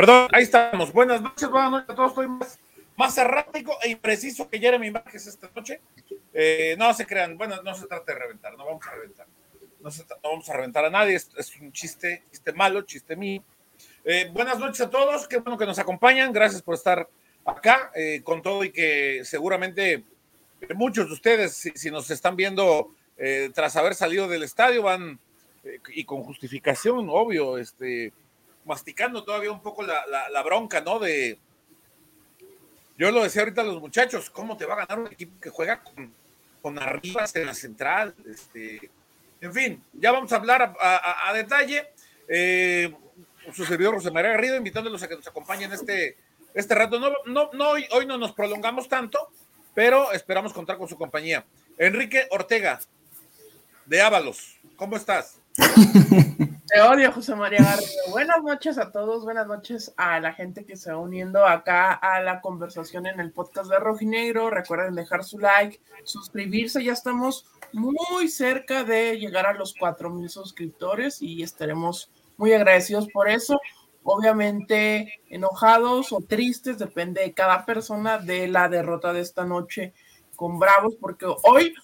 Perdón, ahí estamos. Buenas noches, buenas noches a todos. Estoy más, más errático e impreciso que Jeremy Márquez esta noche. Eh, no se crean, bueno, no se trata de reventar, no vamos a reventar. No, se, no vamos a reventar a nadie, es, es un chiste, chiste malo, chiste mío. Eh, buenas noches a todos, qué bueno que nos acompañan, gracias por estar acá, eh, con todo y que seguramente muchos de ustedes, si, si nos están viendo eh, tras haber salido del estadio, van eh, y con justificación, obvio, este, masticando todavía un poco la, bronca, ¿no? De, yo lo decía ahorita a los muchachos, ¿cómo te va a ganar un equipo que juega con, con arribas en la central? Este, en fin, ya vamos a hablar a detalle. Eh, su servidor José María Garrido, invitándolos a que nos acompañen este, este rato. No, no, no, hoy, hoy no nos prolongamos tanto, pero esperamos contar con su compañía. Enrique Ortega, de Ábalos, ¿cómo estás? Te odio, José María Garrido. Buenas noches a todos, buenas noches a la gente que se va uniendo acá a la conversación en el podcast de Rojinegro. Recuerden dejar su like, suscribirse, ya estamos muy cerca de llegar a los 4 mil suscriptores y estaremos muy agradecidos por eso. Obviamente enojados o tristes, depende de cada persona de la derrota de esta noche con Bravos, porque hoy,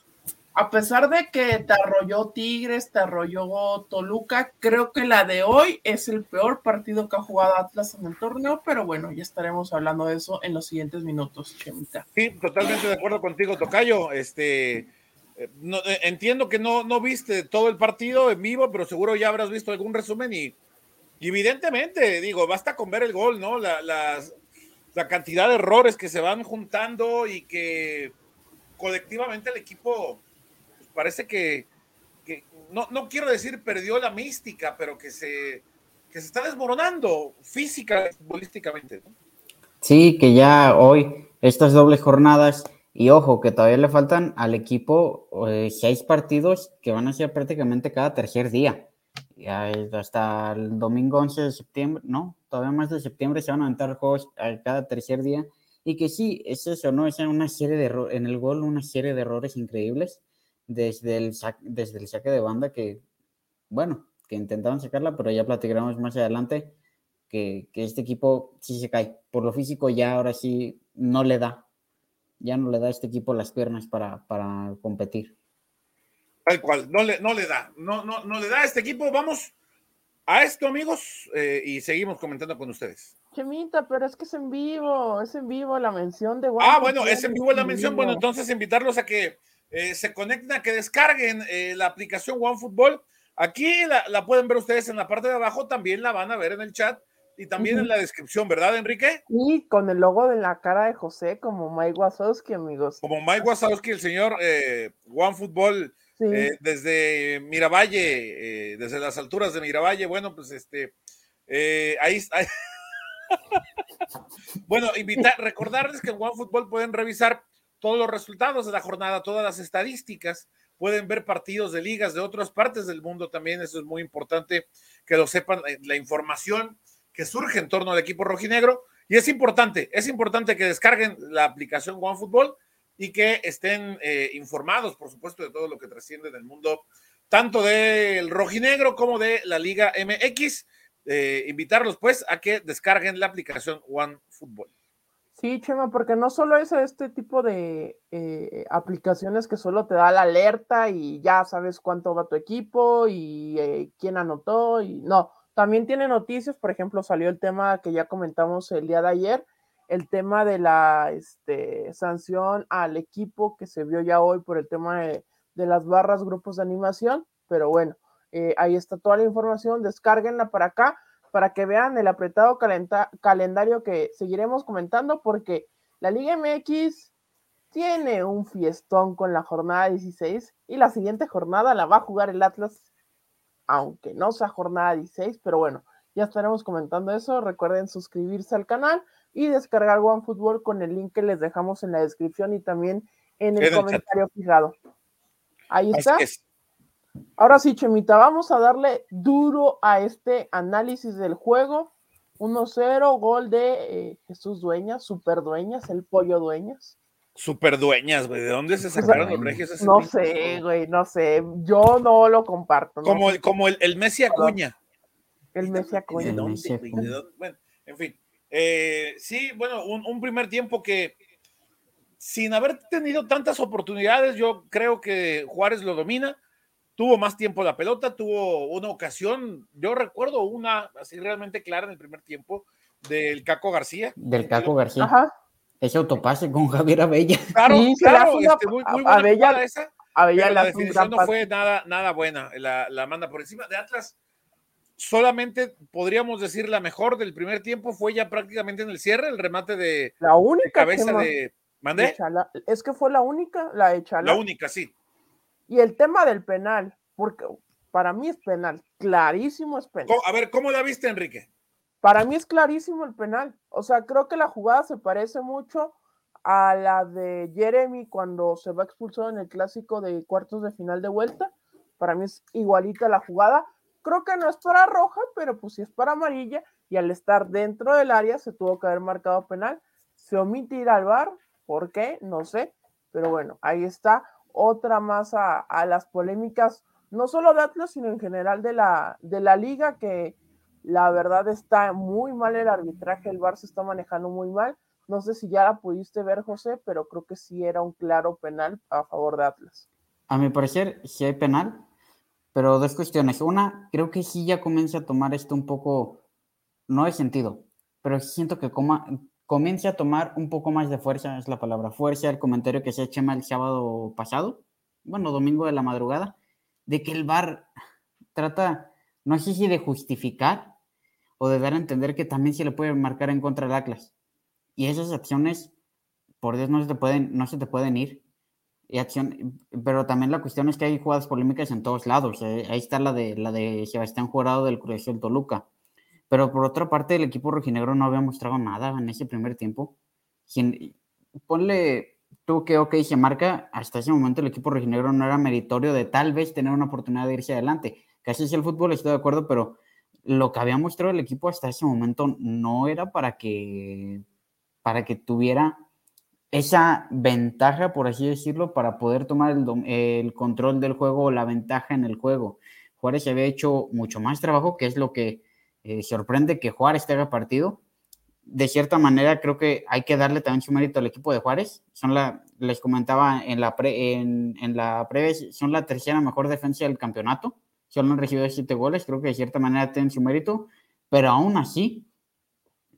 a pesar de que te arrolló Tigres, te arrolló Toluca, creo que la de hoy es el peor partido que ha jugado Atlas en el torneo, pero bueno, ya estaremos hablando de eso en los siguientes minutos, Chemita. Sí, totalmente de acuerdo contigo, Tocayo. Este, no, entiendo que no, no viste todo el partido en vivo, pero seguro ya habrás visto algún resumen y, evidentemente, digo, basta con ver el gol, ¿no? La, la, cantidad de errores que se van juntando y que colectivamente el equipo parece que, no, no, quiero decir perdió la mística, pero que se, que se está desmoronando física, futbolísticamente. Sí, que ya hoy, estas dobles jornadas, y ojo, que todavía le faltan al equipo eh, seis partidos que van a ser prácticamente cada tercer día. Ya hasta el domingo 11 de septiembre, no, todavía más de septiembre se van a aventar juegos cada tercer día. Y que sí, es eso, ¿no? Es una serie de en el gol una serie de errores increíbles desde el, desde el saque de banda que, bueno, que intentaban sacarla, pero ya platicaremos más adelante que, que este equipo sí se cae. Por lo físico ya ahora sí no le da ya no le da a este equipo las piernas para, para competir. Tal cual, no le, no le da, no, no, no le da a este equipo. Vamos a esto, amigos, eh, y seguimos comentando con ustedes. Chemita, pero es que es en vivo, es en vivo la mención de Ah, bueno, es en vivo la mención. Bueno, entonces invitarlos a que eh, se conecten, a que descarguen eh, la aplicación OneFootball. Aquí la, la, pueden ver ustedes en la parte de abajo, también la van a ver en el chat y también uh -huh. en la descripción, ¿verdad, Enrique? Y con el logo de la cara de José, como Mike Wazowski, amigos. Como Mike Wazowski, el señor eh, OneFootball, sí. eh, desde Miravalle, eh, desde las alturas de Miravalle, bueno, pues este, eh, ahí, ahí... bueno, invitar, recordarles que en OneFootball pueden revisar todos los resultados de la jornada, todas las estadísticas, pueden ver partidos de ligas de otras partes del mundo también, eso es muy importante que lo sepan, eh, la información que surge en torno al equipo rojinegro. Y es importante, es importante que descarguen la aplicación OneFootball y que estén eh, informados, por supuesto, de todo lo que trasciende en el mundo, tanto del rojinegro como de la Liga MX. Eh, invitarlos, pues, a que descarguen la aplicación OneFootball. Sí, Chema, porque no solo es este tipo de eh, aplicaciones que solo te da la alerta y ya sabes cuánto va tu equipo y eh, quién anotó y no, también tiene noticias, por ejemplo, salió el tema que ya comentamos el día de ayer, el tema de la este, sanción al equipo que se vio ya hoy por el tema de, las barras, grupos de animación, pero bueno, eh, ahí está toda la información, descárguenla para acá para que vean el apretado calendario que seguiremos comentando, porque la Liga MX tiene un fiestón con la jornada 16 y la siguiente jornada la va a jugar el Atlas, aunque no sea jornada 16, pero bueno, ya estaremos comentando eso. Recuerden suscribirse al canal y descargar OneFootball con el link que les dejamos en la descripción y también en el, el comentario chat. fijado. Ahí está. Es. Ahora sí, Chemita, vamos a darle duro a este análisis del juego. 1-0, gol de eh, Jesús Dueñas, Super Dueñas, el pollo Dueñas. Super Dueñas, güey, ¿de dónde se sacaron los regios? Ese no sé, güey, no sé, yo no lo comparto. No como sé. como el, el, Messi Acuña. El Messi Bueno, en fin. Eh, sí, bueno, un, primer tiempo que sin haber tenido tantas oportunidades, yo creo que Juárez lo domina. Tuvo más tiempo la pelota, tuvo una ocasión, yo recuerdo una así realmente clara en el primer tiempo del Caco García. Del Caco García. Ajá. Ese autopase con Javier Abella. Claro, claro, este, muy, muy buena Abella, esa. Abella la definición no fue nada, nada buena, la, la manda por encima de Atlas solamente podríamos decir la mejor del primer tiempo fue ya prácticamente en el cierre, el remate de, la única cabeza de. ¿Mandé? es que fue la única, la de La única, sí. Y el tema del penal, porque para mí es penal, clarísimo es penal. A ver, ¿cómo la viste, Enrique? Para mí es clarísimo el penal. O sea, creo que la jugada se parece mucho a la de Jeremy cuando se va expulsado en el clásico de cuartos de final de vuelta. Para mí es igualita la jugada Creo que no es para roja, pero pues sí es para amarilla y al estar dentro del área se tuvo que haber marcado penal. Se omite ir al bar, ¿por qué? No sé, pero bueno, ahí está otra más a, las polémicas, no solo de Atlas, sino en general de la, de la liga, que la verdad está muy mal el arbitraje, el bar se está manejando muy mal. No sé si ya la pudiste ver, José, pero creo que sí era un claro penal a favor de Atlas. A mi parecer, sí hay penal, pero dos cuestiones. Una, creo que sí ya comienza a tomar esto un poco, no de sentido, pero siento que coma, comience a tomar un poco más de fuerza, es la palabra fuerza, el comentario que se echa el sábado pasado, bueno, domingo de la madrugada, de que el VAR trata, no sé si de justificar o de dar a entender que también se le puede marcar en contra del Atlas. Y esas acciones, por Dios, no se te pueden, no se te pueden ir y acción, pero también la cuestión es que hay jugadas polémicas en todos lados. Eh, ahí está la de la de Sebastián Jurado del Cruz del Toluca. Pero por otra parte, el equipo rojinegro no había mostrado nada en ese primer tiempo. ponle tú que ok se marca, hasta ese momento el equipo rojinegro no era meritorio de tal vez tener una oportunidad de irse adelante. Casi es el fútbol, estoy de acuerdo, pero lo que había mostrado el equipo hasta ese momento no era para que para que tuviera esa ventaja, por así decirlo, para poder tomar el, control del juego o la ventaja en el juego. Juárez había hecho mucho más trabajo, que es lo que eh, sorprende que Juárez te haga partido. De cierta manera, creo que hay que darle también su mérito al equipo de Juárez. Son la, les comentaba en la, pre, en, la previa, son la tercera mejor defensa del campeonato. Solo han recibido siete goles, creo que de cierta manera tienen su mérito, pero aún así,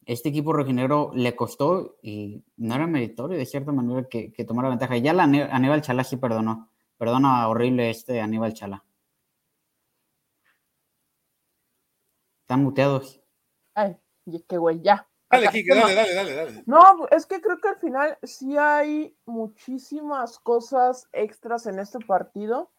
este equipo rojinegro le costó y no era meritorio de cierta manera que, tomara ventaja. Ya la Aníbal Chala sí perdonó. Perdona horrible este Aníbal Chala. Están muteados. Ay, qué güey, ya. Dale, Kike, dale, dale, dale, dale. No, es que creo que al final sí hay muchísimas cosas extras en este partido.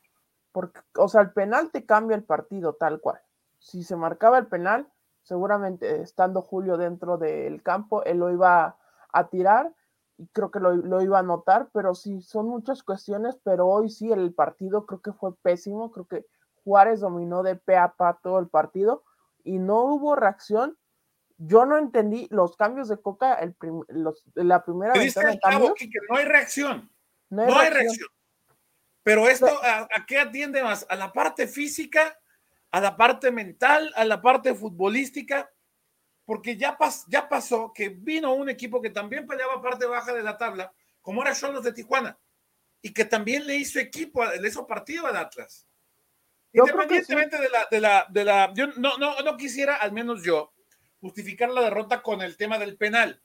Porque, o sea, el penal te cambia el partido tal cual. Si se marcaba el penal, seguramente estando Julio dentro del campo, él lo iba a, tirar y creo que lo, iba a notar, pero sí, son muchas cuestiones, pero hoy sí el partido creo que fue pésimo, creo que Juárez dominó de pe a pa todo el partido y no hubo reacción. Yo no entendí los cambios de Coca el la primera vez. no hay reacción. No hay, reacción. Pero esto, ¿a, ¿a, qué atiende más? ¿A la parte física a la parte mental, a la parte futbolística, porque ya, ya pasó que vino un equipo que también peleaba parte baja de la tabla, como era Cholos de Tijuana, y que también le hizo equipo, le hizo partido al Atlas. Independientemente de la, de la, de la, yo no, no, no quisiera, al menos yo, justificar la derrota con el tema del penal.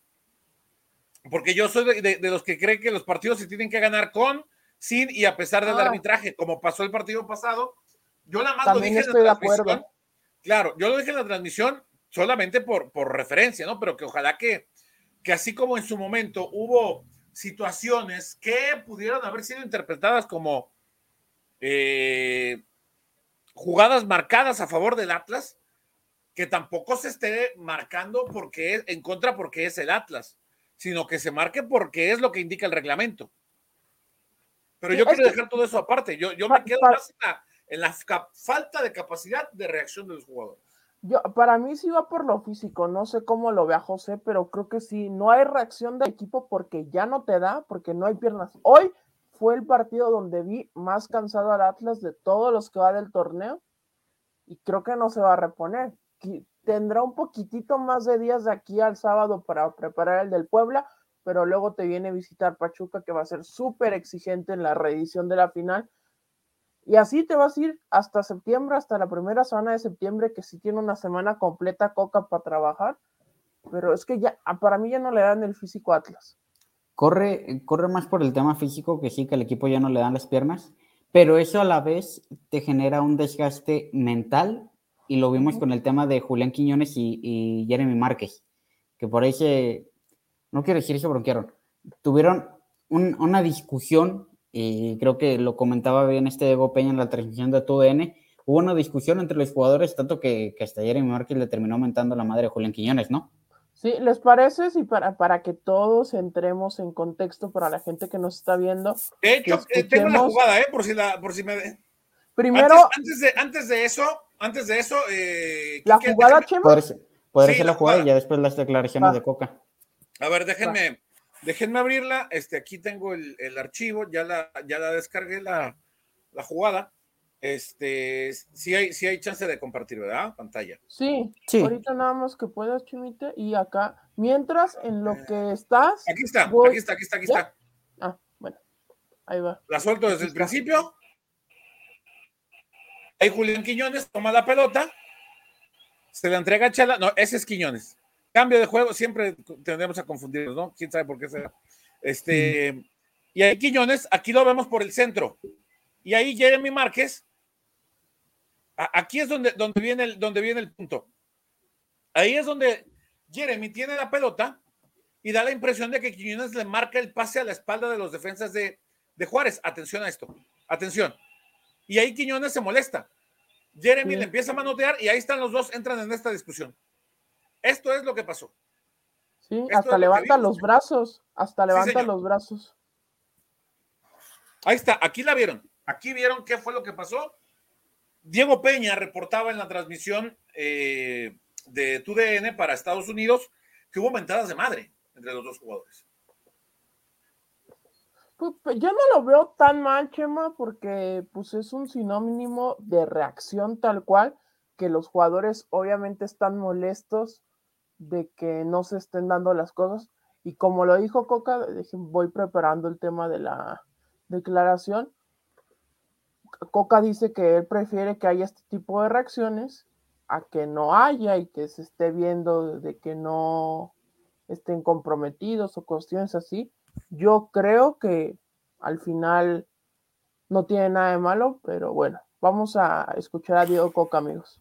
Porque yo soy de, los que creen que los partidos se tienen que ganar con, sin y a pesar del ah. arbitraje, como pasó el partido pasado, yo nada más lo dije estoy en la de acuerdo. Claro, yo lo dije en la transmisión solamente por, por referencia, ¿no? Pero que ojalá que, que así como en su momento hubo situaciones que pudieran haber sido interpretadas como eh, jugadas marcadas a favor del Atlas, que tampoco se esté marcando porque es, en contra porque es el Atlas, sino que se marque porque es lo que indica el reglamento. Pero yo quiero dejar todo eso aparte. Yo, yo me quedo más en la, en la falta de capacidad de reacción de los jugadores. Yo, para mí sí va por lo físico, no sé cómo lo vea José, pero creo que sí, no hay reacción del equipo porque ya no te da, porque no hay piernas. Hoy fue el partido donde vi más cansado al Atlas de todos los que va del torneo y creo que no se va a reponer. tendrá un poquitito más de días de aquí al sábado para preparar el del Puebla, pero luego te viene a visitar Pachuca, que va a ser súper exigente en la reedición de la final. Y así te vas a ir hasta septiembre, hasta la primera semana de septiembre, que sí tiene una semana completa Coca para trabajar, pero es que ya, para mí ya no le dan el físico Atlas. Corre, corre más por el tema físico, que sí, que al equipo ya no le dan las piernas, pero eso a la vez te genera un desgaste mental y lo vimos con el tema de Julián Quiñones y, Jeremy Márquez, que por ahí se, no quiero decir se bronquearon, tuvieron una discusión, y creo que lo comentaba bien este Ego Peña en la transmisión de TUDN, hubo una discusión entre los jugadores, tanto que, que hasta Jeremy Márquez le terminó aumentando la madre de Julián Quiñones, ¿no? Sí, ¿les parece? Sí, para, para que todos entremos en contexto para la gente que nos está viendo. De hecho, eh, tengo la jugada, ¿eh? Por si, la, por si me... Primero... Antes, de, antes de eso, antes de eso... Eh, ¿La jugada, Chema? Podría ser, la, jugada, y ya después las declaraciones de Coca. A ver, déjenme, déjenme abrirla. Este, aquí tengo el, el archivo, ya la, ya la descargué la, la jugada. Este, sí hay, sí hay chance de compartir, ¿verdad? Pantalla. Sí, sí. Ahorita nada más que puedas, Chimite, y acá, mientras en lo que estás. Aquí está, aquí está, aquí está, aquí está. Ah, bueno, ahí va. La suelto desde el principio. Ahí Julián Quiñones toma la pelota, se la entrega a Chala, no, ese es Quiñones. Cambio de juego, siempre tendremos a confundirnos, ¿no? ¿Quién sabe por qué será? Este, mm. y ahí Quiñones, aquí lo vemos por el centro. Y ahí Jeremy Márquez Aquí es donde, donde, viene el, donde viene el punto. Ahí es donde Jeremy tiene la pelota y da la impresión de que Quiñones le marca el pase a la espalda de los defensas de, Juárez. Atención a esto. Atención. Y ahí Quiñones se molesta. Jeremy le empieza a manotear y ahí están los dos, entran en esta discusión. Esto es lo que pasó. Sí, hasta levanta los brazos. Hasta levanta los brazos. Ahí está, aquí la vieron. Aquí vieron qué fue lo que pasó Diego Peña reportaba en la transmisión eh, de TUDN para Estados Unidos que hubo mentadas de madre entre los dos jugadores. Pues, pues, yo no lo veo tan mal, Chema, porque pues es un sinónimo de reacción tal cual, que los jugadores obviamente están molestos de que no se estén dando las cosas. Y como lo dijo Coca, voy preparando el tema de la declaración Coca dice que él prefiere que haya este tipo de reacciones a que no haya y que se esté viendo de que no estén comprometidos o cuestiones así. Yo creo que al final no tiene nada de malo, pero bueno, vamos a escuchar a Diego Coca, amigos.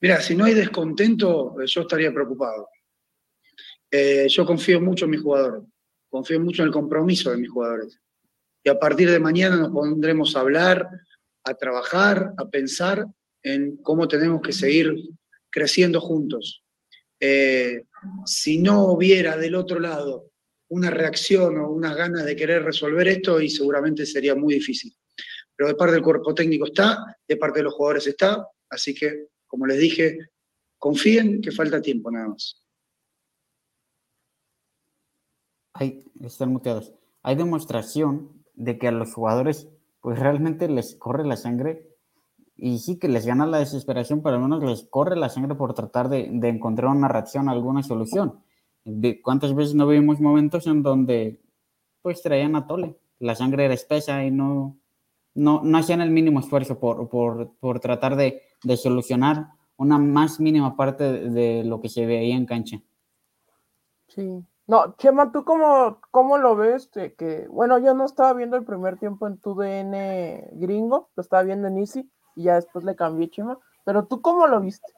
Mira, si no hay descontento, yo estaría preocupado. Eh, yo confío mucho en mis jugadores, confío mucho en el compromiso de mis jugadores y a partir de mañana nos pondremos a hablar, a trabajar, a pensar en cómo tenemos que seguir creciendo juntos. Eh, si no hubiera del otro lado una reacción o unas ganas de querer resolver esto, y seguramente sería muy difícil. Pero de parte del cuerpo técnico está, de parte de los jugadores está, así que, como les dije, confíen que falta tiempo nada más. Ahí están muteados. Hay demostración de que a los jugadores pues realmente les corre la sangre y sí que les gana la desesperación, pero al menos les corre la sangre por tratar de, encontrar una reacción, alguna solución. De, ¿Cuántas veces no vimos momentos en donde pues traían a tole? La sangre era espesa y no, no, no hacían el mínimo esfuerzo por, por, tratar de, de, solucionar una más mínima parte de lo que se veía en cancha. Sí, no, Chema, ¿tú cómo, cómo lo ves? Que, bueno, yo no estaba viendo el primer tiempo en tu DN gringo, lo estaba viendo en Easy y ya después le cambié, Chema. Pero tú cómo lo viste?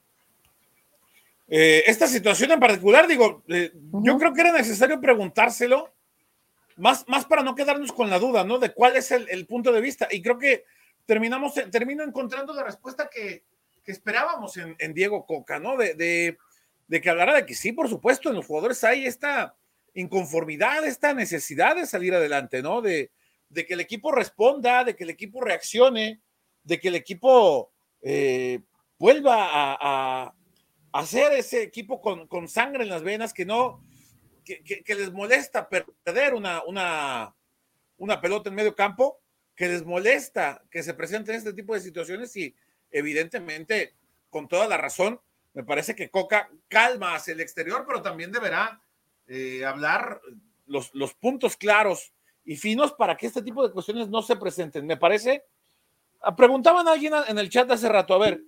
Eh, esta situación en particular, digo, eh, yo creo que era necesario preguntárselo, más, más para no quedarnos con la duda, ¿no? De cuál es el, punto de vista. Y creo que terminamos, termino encontrando la respuesta que, esperábamos en, Diego Coca, ¿no? de de que hablara de que sí, por supuesto, en los jugadores hay esta inconformidad, esta necesidad de salir adelante, ¿no? De, que el equipo responda, de que el equipo reaccione, de que el equipo eh, vuelva a, hacer ese equipo con, sangre en las venas, que no, que, les molesta perder una, una, una pelota en medio campo, que les molesta que se presenten este tipo de situaciones y, evidentemente, con toda la razón, me parece que Coca calma hacia el exterior, pero también deberá eh, hablar los, los puntos claros y finos para que este tipo de cuestiones no se presenten. Me parece, ah, preguntaban a alguien en el chat hace rato, a ver,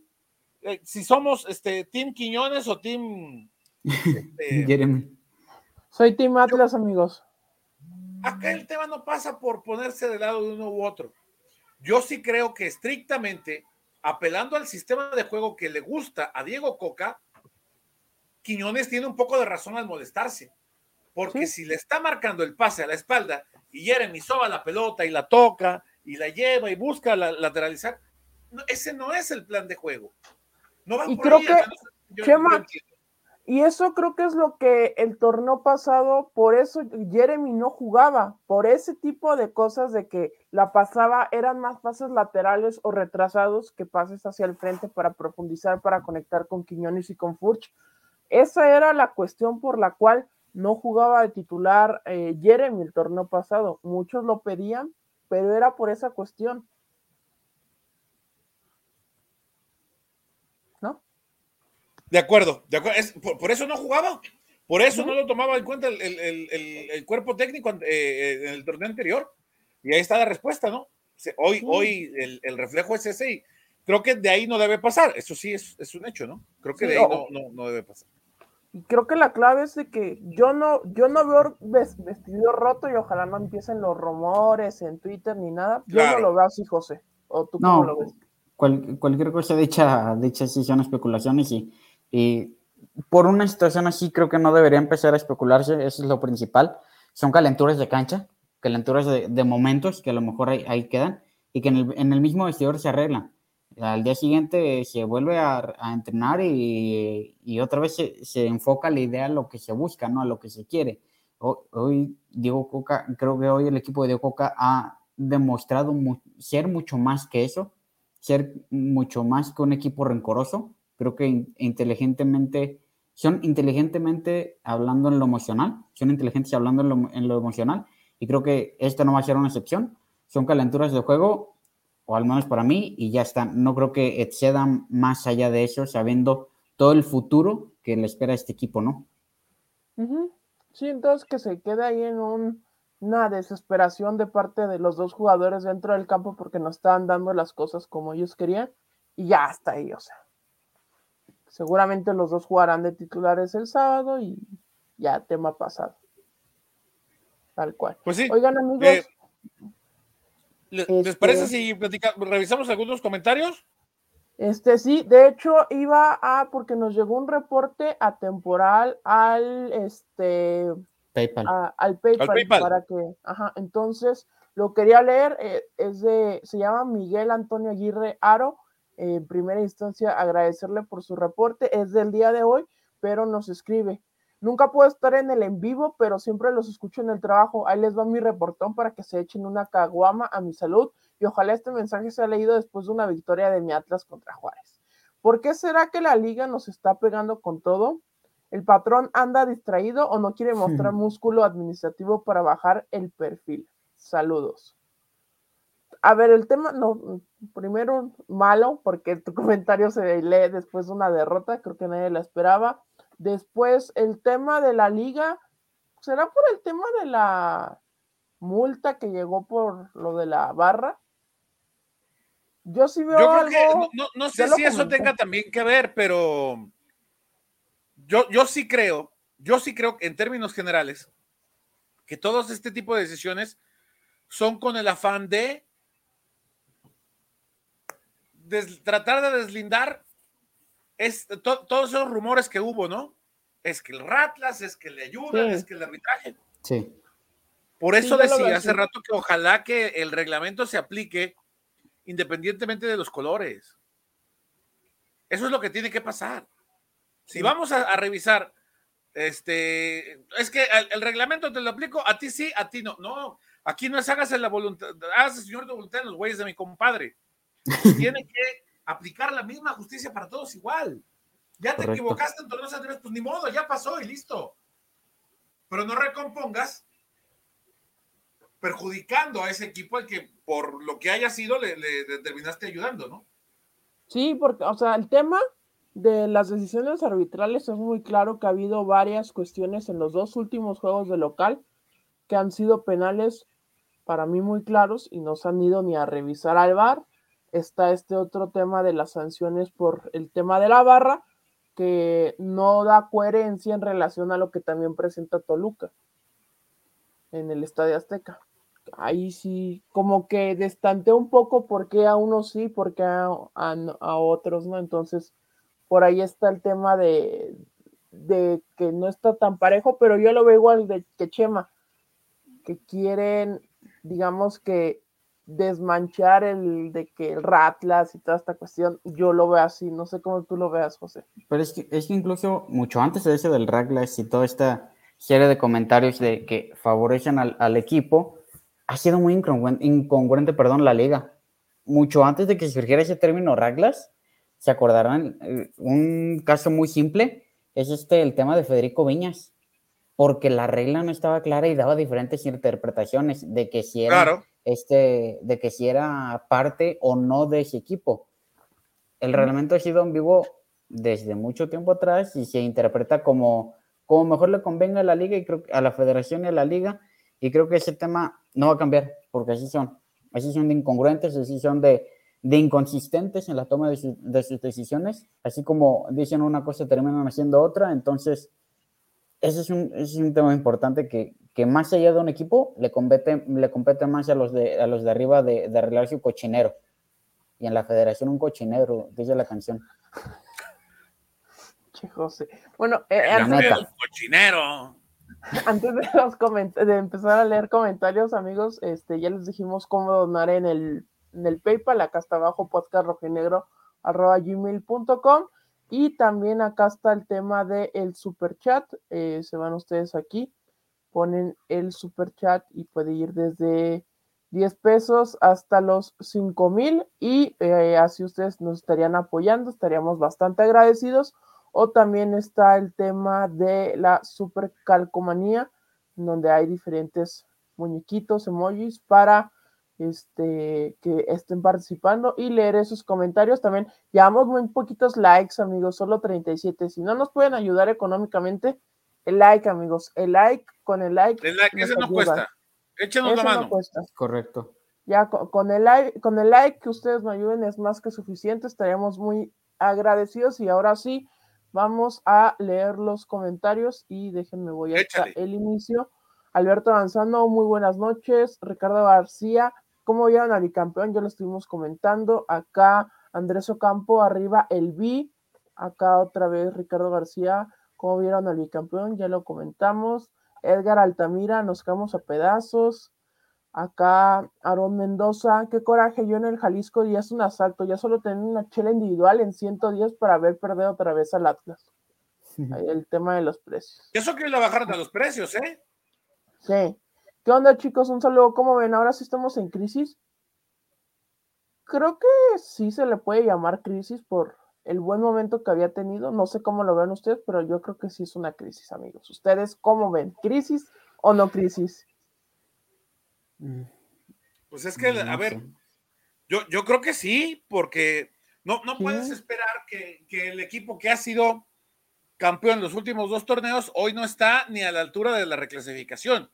eh, si somos este Team Quiñones o Team este, Jeremy. Soy Team Atlas, amigos. Acá el tema no pasa por ponerse del lado de uno u otro. Yo sí creo que estrictamente, apelando al sistema de juego que le gusta a Diego Coca, Quiñones tiene un poco de razón al molestarse. Porque si le está marcando el pase a la espalda y Jeremy soba la pelota y la toca y la lleva y busca la, lateralizar, ese no es el plan de juego. No va y por creo ahí, que, yo- Chema. Y eso creo que es lo que el torneo pasado, por eso Jeremy no jugaba, por ese tipo de cosas de que la pasaba, eran más pases laterales o retrasados que pases hacia el frente para profundizar, para conectar con Quiñones y con Furch. Esa era la cuestión por la cual no jugaba de titular eh, Jeremy el torneo pasado. Muchos lo pedían, pero era por esa cuestión. De acuerdo, de acuerdo. Es- por, por eso no jugaba. Por eso no lo tomaba en cuenta el, el- el- el- el cuerpo técnico eh, eh, en el torneo anterior. Y ahí está la respuesta, ¿no? Hoy, hoy el, el reflejo es ese y creo que de ahí no debe pasar. Eso sí es, es un hecho, ¿no? Creo que Sí, de ahí no, no, no debe pasar. Y creo que la clave es de que yo no, yo no veo ves- vestido roto y ojalá no empiecen los rumores en Twitter ni nada. Yo Claro. no lo veo así, José. ¿O tú No, cómo lo ves? cual- cualquier cosa dicha, dicha sí son especulaciones y, y por una situación así creo que no debería empezar a especularse, eso es lo principal. Son calenturas de cancha, calenturas de, de momentos que a lo mejor ahí, ahí quedan y que en el, en el mismo vestidor se arreglan. Al día siguiente se vuelve a, a entrenar y, y otra vez se, se enfoca la idea a lo que se busca, ¿no? A lo que se quiere. Ho- Hoy Diego Coca, creo que hoy el equipo de Diego Coca ha demostrado mu- ser mucho más que eso, ser mucho más que un equipo rencoroso. Creo que in- inteligentemente, son inteligentemente hablando en lo emocional, son inteligentes hablando en lo, en lo emocional, y creo que esto no va a ser una excepción. Son calenturas de juego, o al menos para mí, y ya está. No creo que excedan más allá de eso, sabiendo todo el futuro que le espera a este equipo, ¿no? Ujú. Sí, entonces que se quede ahí en un- una desesperación de parte de los dos jugadores dentro del campo porque no estaban dando las cosas como ellos querían y ya hasta ahí, o sea. Seguramente los dos jugarán de titulares el sábado y ya tema pasado. Tal cual. Pues sí. Oigan, amigos, eh, ¿le- ¿Les Este- parece si platica- revisamos algunos comentarios? Este sí, de hecho iba a, porque nos llegó un reporte atemporal al este PayPal. a- al PayPal, PayPal. para que, ajá, entonces lo quería leer, eh, es de, se llama Miguel Antonio Aguirre Aro, eh, en primera instancia agradecerle por su reporte, es del día de hoy, pero nos escribe, nunca puedo estar en el en vivo, pero siempre los escucho en el trabajo, ahí les va mi reportón para que se echen una caguama a mi salud, y ojalá este mensaje sea leído después de una victoria de mi Atlas contra Juárez. ¿Por qué será que la liga nos está pegando con todo? ¿El patrón anda distraído o no quiere mostrar músculo administrativo para bajar el perfil? Saludos. A ver, el tema, no, primero malo, porque tu comentario se lee después de una derrota, creo que nadie la esperaba. Después, el tema de la liga, ¿será por el tema de la multa que llegó por lo de la barra? Yo sí veo Yo creo algo. que no, no- sé si eso tenga también que ver, pero yo, yo sí creo, yo sí creo que en términos generales, que todos este tipo de decisiones son con el afán de des- tratar de deslindar es, to- todos esos rumores que hubo, ¿no? Es que el Ratlas, es que le ayudan, Sí. es que el arbitraje. Sí. Por eso Sí, decía hace rato que ojalá que el reglamento se aplique independientemente de los colores. Eso es lo que tiene que pasar. Si Sí. vamos a, a revisar, este, es que el, el reglamento te lo aplico, a ti sí, a ti no. No, aquí no es hágase la voluntad, hágase señor de voluntad en los güeyes de mi compadre. Tiene que aplicar la misma justicia para todos igual. Ya te Correcto. equivocaste en torneos anteriores, pues ni modo, ya pasó y listo. Pero no recompongas perjudicando a ese equipo al que por lo que haya sido le, le- le terminaste ayudando, ¿no? Sí, porque, o sea, el tema de las decisiones arbitrales es muy claro que ha habido varias cuestiones en los dos últimos juegos de local que han sido penales para mí muy claros y no se han ido ni a revisar al VAR. Está este otro tema de las sanciones por el tema de la barra, que no da coherencia en relación a lo que también presenta Toluca en el Estadio Azteca. Ahí sí, como que destante un poco por qué a unos sí, por qué a, a otros no. Entonces, por ahí está el tema de, de que no está tan parejo, pero yo lo veo igual de que Chema, que quieren, digamos que desmanchar el de que el Ratlas y toda esta cuestión, yo lo veo así, no sé cómo tú lo veas, José. Pero es que, es que incluso mucho antes de ese del Ratlas y toda esta serie de comentarios de que favorecen al, al equipo, ha sido muy incongruente, incongruente, perdón, la liga. Mucho antes de que surgiera ese término Raglas, se acordarán, eh, un caso muy simple es este, el tema de Federico Viñas, porque la regla no estaba clara y daba diferentes interpretaciones de que si era, este, de que si era parte o no de ese equipo. El reglamento ha sido ambiguo desde mucho tiempo atrás y se interpreta como, como mejor le convenga a la liga y creo a la federación y a la liga. Y creo que ese tema no va a cambiar porque así son, así son de incongruentes, así son de, de inconsistentes en la toma de, sus decisiones, así como dicen una cosa terminan haciendo otra, entonces ese es un, es un tema importante que, que, más allá de un equipo le compete, le compete más a los de, a los de arriba de, de arreglar su cochinero. Y en la federación un cochinero, dice la canción. Che, José. Bueno, eh, antes, cochinero. Antes de, los de empezar a leer comentarios, amigos, este, ya les dijimos cómo donar en el en el PayPal, acá está abajo gmail.com y también acá está el tema del el super chat, eh, se van ustedes aquí, ponen el super chat y puede ir desde 10 pesos hasta los 5 mil y eh, así ustedes nos estarían apoyando, estaríamos bastante agradecidos. O también está el tema de la super calcomanía, donde hay diferentes muñequitos, emojis para este, que estén participando y leer esos comentarios. También llevamos muy poquitos likes, amigos, solo 37. Si no nos pueden ayudar económicamente, el like, amigos, el like, con el like. El like, ese no cuesta. Échenos la mano. Correcto. Ya con, el like, con el like que ustedes me ayuden es más que suficiente. Estaríamos muy agradecidos y ahora sí vamos a leer los comentarios y déjenme voy hasta el inicio. Alberto Avanzando, muy buenas noches. Ricardo García, ¿Cómo vieron al bicampeón? Ya lo estuvimos comentando. Acá Andrés Ocampo, arriba el B. Acá otra vez Ricardo García. ¿Cómo vieron al bicampeón? Ya lo comentamos. Edgar Altamira, nos quedamos a pedazos. Acá Aarón Mendoza, qué coraje, yo en el Jalisco ya es un asalto, ya solo tenía una chela individual en 110 para ver perder otra vez al Atlas. el tema de los precios. Eso que le bajaron a los precios, ¿eh? Sí. ¿Qué onda, chicos? Un saludo. ¿Cómo ven? Ahora sí estamos en crisis. Creo que sí se le puede llamar crisis por el buen momento que había tenido. No sé cómo lo ven ustedes, pero yo creo que sí es una crisis, amigos. ¿Ustedes cómo ven? ¿Crisis o no crisis? Mm. Pues es que, a ver, yo, yo creo que sí, porque no, no puedes esperar que, que el equipo que ha sido campeón en los últimos dos torneos hoy no está ni a la altura de la reclasificación.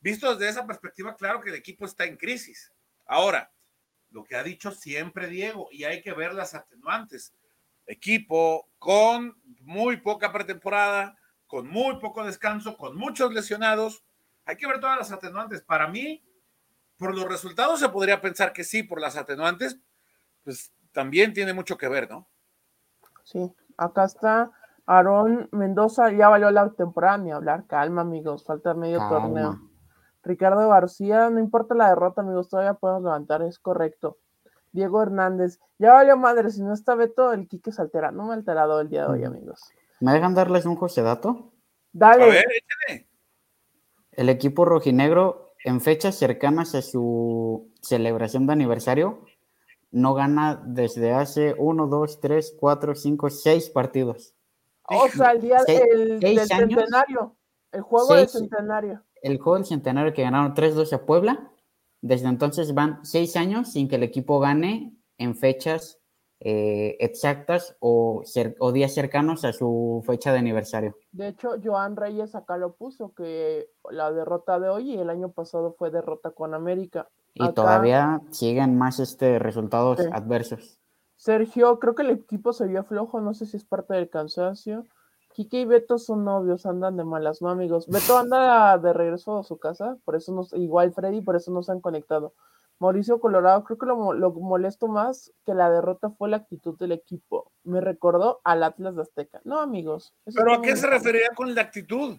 Visto desde esa perspectiva, claro que el equipo está en crisis. Ahora, lo que ha dicho siempre Diego, y hay que ver las atenuantes. Equipo con muy poca pretemporada, con muy poco descanso, con muchos lesionados. Hay que ver todas las atenuantes. Para mí, por los resultados se podría pensar que sí, por las atenuantes, pues también tiene mucho que ver, ¿no? Sí, acá está Aarón Mendoza, ya valió la temporada ni hablar. Calma, amigos, falta medio torneo. Ricardo García, no importa la derrota, amigos, todavía podemos levantar, es correcto. Diego Hernández, ya valió madre, si no está Beto, el Quique se altera. No me ha alterado el día de hoy, amigos. ¿Me dejan darles un José dato? Dale. A ver, El equipo rojinegro, en fechas cercanas a su celebración de aniversario, no gana desde hace 1, 2, 3, 4, 5, 6 partidos. O sea, el día del centenario. El juego del centenario el juego del centenario que ganaron 3-2 a Puebla. Desde entonces van seis años sin que el equipo gane en fechas eh, exactas o, o, días cercanos a su fecha de aniversario. De hecho, Joan Reyes acá lo puso, que la derrota de hoy y el año pasado fue derrota con América. Y todavía siguen más este, resultados adversos. Sergio, creo que el equipo se vio flojo, no sé si es parte del cansancio. Kike y Beto son novios, andan de malas, ¿no, amigos? Beto anda de regreso a su casa, por eso nos, igual Freddy, por eso no se han conectado. Mauricio Colorado, creo que lo, lo, molesto más que la derrota fue la actitud del equipo. Me recordó al Atlas de Azteca. No, amigos. ¿Pero a qué se refería con la actitud?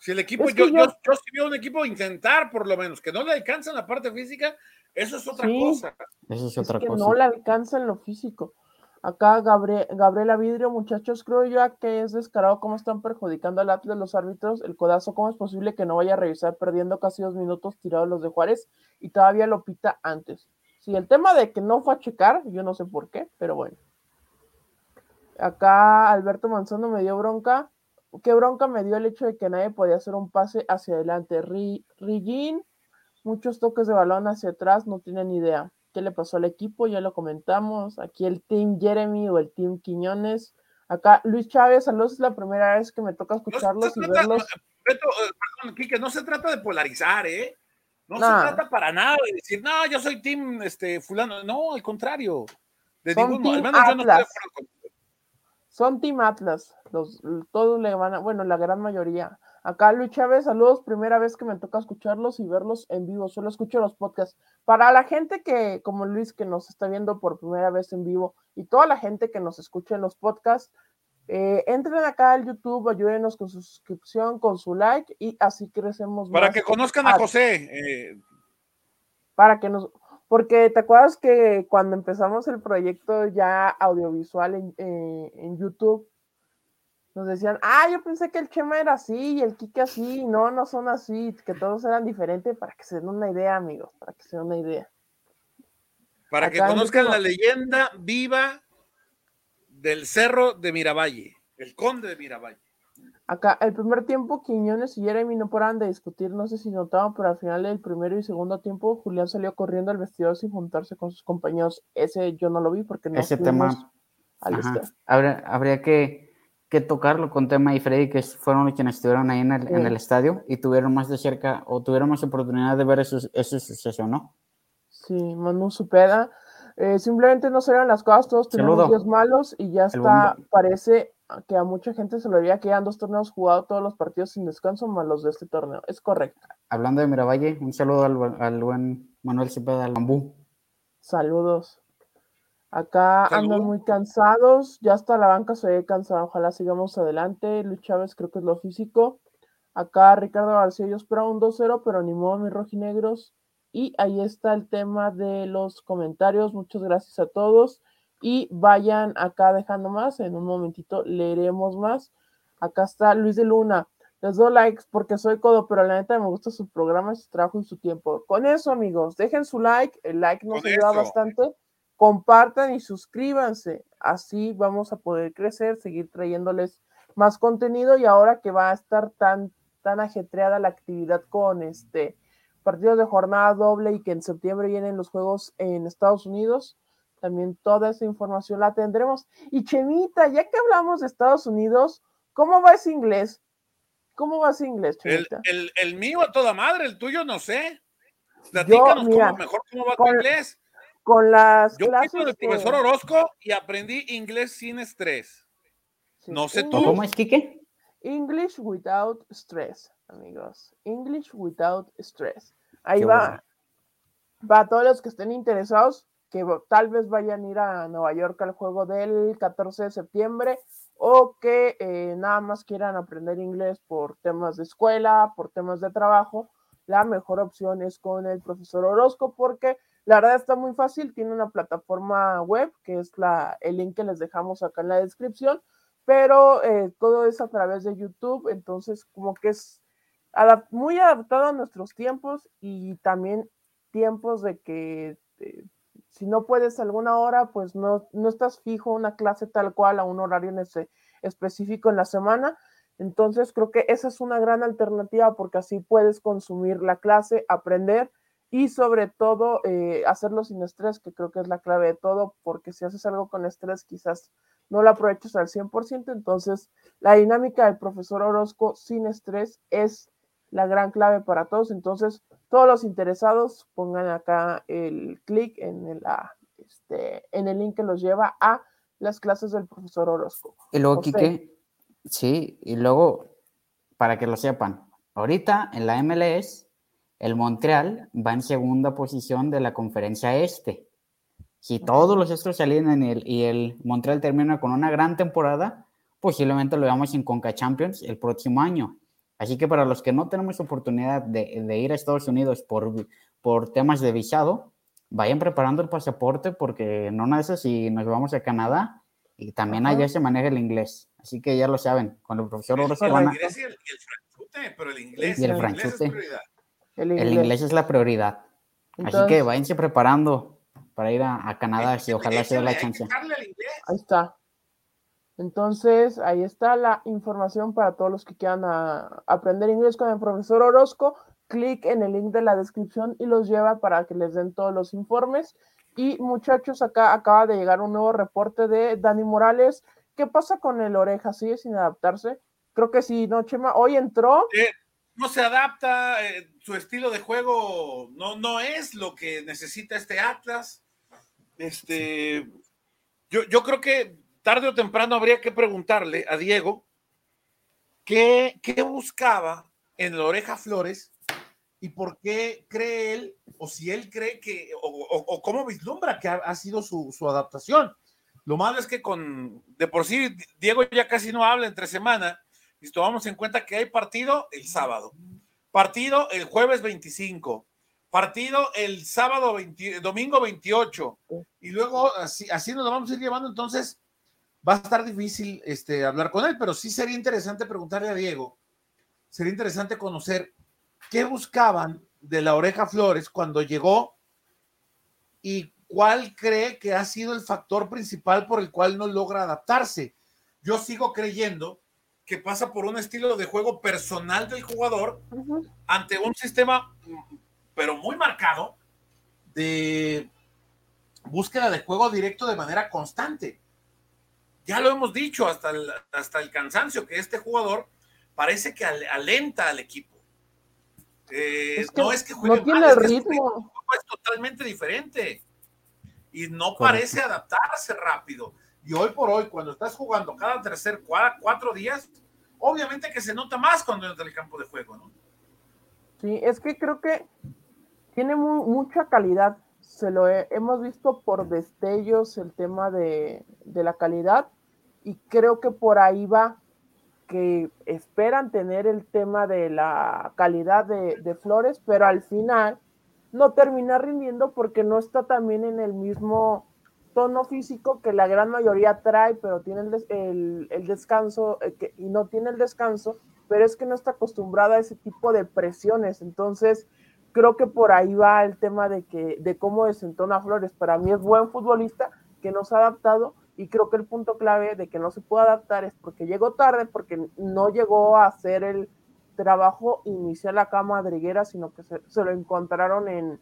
Si el equipo, yo, yo, yo, sí veo un equipo intentar, por lo menos, que no le alcanza en la parte física, eso es otra cosa. Eso es otra que cosa. No le alcanza en lo físico. Acá Gabriel, Gabriela Vidrio, muchachos, creo yo que es descarado cómo están perjudicando al Atlas los árbitros. El codazo, ¿cómo es posible que no vaya a revisar perdiendo casi dos minutos tirados los de Juárez y todavía lo pita antes? Sí, el tema de que no fue a checar, yo no sé por qué, pero bueno. Acá Alberto Manzano me dio bronca. ¿Qué bronca me dio el hecho de que nadie podía hacer un pase hacia adelante? Rigin, muchos toques de balón hacia atrás, no tienen idea qué le pasó al equipo, ya lo comentamos. Aquí el Team Jeremy o el Team Quiñones. Acá Luis Chávez, saludos, es la primera vez que me toca escucharlos y verlos. Beto, eh, perdón, Kike, no se trata de polarizar, ¿eh? No se trata para nada de decir, no, yo soy Team este, Fulano. No, al contrario. De Son ningún team Atlas. yo no Son Team Atlas. Los, todos le van a, bueno, la gran mayoría. Acá Luis Chávez, saludos, primera vez que me toca escucharlos y verlos en vivo, solo escucho los podcasts. Para la gente que, como Luis, que nos está viendo por primera vez en vivo y toda la gente que nos escucha en los podcasts, eh, entren acá al YouTube, ayúdenos con su suscripción, con su like y así crecemos Para que conozcan a José. Eh. Para que nos, porque te acuerdas que cuando empezamos el proyecto ya audiovisual en, eh, en YouTube, nos decían, ah, yo pensé que el Chema era así y el Kike así, no, no son así, que todos eran diferentes, para que se den una idea, amigos, para que se den una idea. Para que conozcan la leyenda viva del cerro de Miravalle, el conde de Miravalle. Acá, el primer tiempo, Quiñones y Jeremy no paraban de discutir, no sé si notaban, pero al final del primero y segundo tiempo, Julián salió corriendo al vestidor sin juntarse con sus compañeros. Ese yo no lo vi porque no Ese tema. Habría, habría que que tocarlo con Tema y Freddy, que fueron quienes estuvieron ahí en el, en el estadio y tuvieron más de cerca o tuvieron más oportunidad de ver ese suceso, ¿no? Sí, Manu Supeda. Eh, simplemente no salieron las cosas, todos tenemos días malos y ya está, parece que a mucha gente se le había quedado dos torneos jugados, todos los partidos sin descanso, más los de este torneo. Es correcto. Hablando de Miravalle, un saludo al, al buen Manuel Cepeda del Bambú. Saludos. Acá andan muy cansados, ya hasta la banca se ve cansada, ojalá sigamos adelante. Luis Chávez creo que es lo físico. Acá Ricardo García, yo espero un 2-0, pero ni modo, mis rojinegros. Y ahí está el tema de los comentarios. Muchas gracias a todos. Y vayan acá dejando más. En un momentito leeremos más. Acá está Luis de Luna. Les doy likes porque soy codo, pero la neta me gusta su programa, su trabajo y su tiempo. Con eso, amigos, dejen su like. El like nos ayuda bastante compartan y suscríbanse. Así vamos a poder crecer, seguir trayéndoles más contenido y ahora que va a estar tan, tan ajetreada la actividad con este partidos de jornada doble y que en septiembre vienen los juegos en Estados Unidos, también toda esa información la tendremos. Y Chemita, ya que hablamos de Estados Unidos, ¿cómo va ese inglés? ¿Cómo va ese inglés, Chemita? El, el, mío a toda madre, el tuyo no sé. Platícanos cómo, mejor cómo va tu inglés con las Yo clases fui con el profesor Orozco y aprendí inglés sin estrés. No sé tú. ¿Cómo es, Kike? English without stress, amigos. English without stress. Ahí va. Para todos los que estén interesados, que tal vez vayan a ir a Nueva York al juego del 14 de septiembre o que eh, nada más quieran aprender inglés por temas de escuela, por temas de trabajo, la mejor opción es con el profesor Orozco porque la verdad está muy fácil, tiene una plataforma web que es la, el link que les dejamos acá en la descripción, pero eh, todo es a través de YouTube, entonces como que es muy adaptado a nuestros tiempos y también tiempos de que eh, si no puedes alguna hora, pues no, no estás fijo una clase tal cual a un horario en ese específico en la semana. Entonces creo que esa es una gran alternativa porque así puedes consumir la clase, aprender y sobre todo eh, hacerlo sin estrés, que creo que es la clave de todo, porque si haces algo con estrés quizás no lo aproveches al 100%, entonces la dinámica del profesor Orozco sin estrés es la gran clave para todos, entonces todos los interesados pongan acá el clic en, este, en el link que los lleva a las clases del profesor Orozco. Y luego, Quique, sí, y luego, para que lo sepan, ahorita en la MLS el Montreal va en segunda posición de la conferencia este. Si todos los estos salen en el, y el Montreal termina con una gran temporada, posiblemente lo veamos en Conca Champions el próximo año. Así que para los que no tenemos oportunidad de, de ir a Estados Unidos por, por temas de visado, vayan preparando el pasaporte porque no nada si nos vamos a Canadá y también allá se maneja el inglés. Así que ya lo saben, con el profesor Orozco El inglés y el, pero el inglés, y el, el inglés es prioridad. El inglés. es la prioridad. Así que váyanse preparando para ir a, Canadá, si ojalá sea la chance. Ahí está. Entonces, ahí está la información para todos los que quieran aprender inglés con el profesor Orozco. Clic en el link de la descripción y los lleva para que les den todos los informes. Y muchachos, acá acaba de llegar un nuevo reporte de Dani Morales. ¿Qué pasa con el oreja? ¿Sigue sin adaptarse? Creo que sí, ¿no, Chema? Hoy entró no se adapta, eh, su estilo de juego no, no es lo que necesita este Atlas. Este, yo, yo creo que tarde o temprano habría que preguntarle a Diego qué, qué buscaba en la oreja Flores y por qué cree él, o si él cree que, o, cómo vislumbra que ha, sido su, su, adaptación. Lo malo es que con, de por sí, Diego ya casi no habla entre semana, y tomamos en cuenta que hay partido el sábado, partido el jueves 25, partido el sábado domingo 28, y luego así, así nos lo vamos a ir llevando, entonces va a estar difícil este, hablar con él, pero sí sería interesante preguntarle a Diego, sería interesante conocer qué buscaban de la oreja Flores cuando llegó y cuál cree que ha sido el factor principal por el cual no logra adaptarse. Yo sigo creyendo que pasa por un estilo de juego personal del jugador ante un sistema, pero muy marcado, de búsqueda de juego directo de manera constante. Ya lo hemos dicho hasta el, hasta el cansancio, que este jugador parece que alenta al equipo. Eh, no es que juegue no tiene ritmo. Es, totalmente diferente y no parece adaptarse rápido. Y hoy por hoy, cuando estás jugando cada tercer, cuatro días, obviamente que se nota más cuando entra el campo de juego, ¿no? Sí, es que creo que tiene mucha calidad. Se lo hemos visto por destellos el tema de, la calidad y creo que por ahí va que esperan tener el tema de la calidad de, de Flores, pero al final no termina rindiendo porque no está también en el mismo tono físico que la gran mayoría trae, pero tiene el, el, descanso eh, y no tiene el descanso, pero es que no está acostumbrada a ese tipo de presiones. Entonces, creo que por ahí va el tema de, que, de cómo desentona Flores. Para mí es buen futbolista que no se ha adaptado y creo que el punto clave de que no se puede adaptar es porque llegó tarde, porque no llegó a hacer el trabajo inicial acá madriguera, sino que se, lo encontraron en,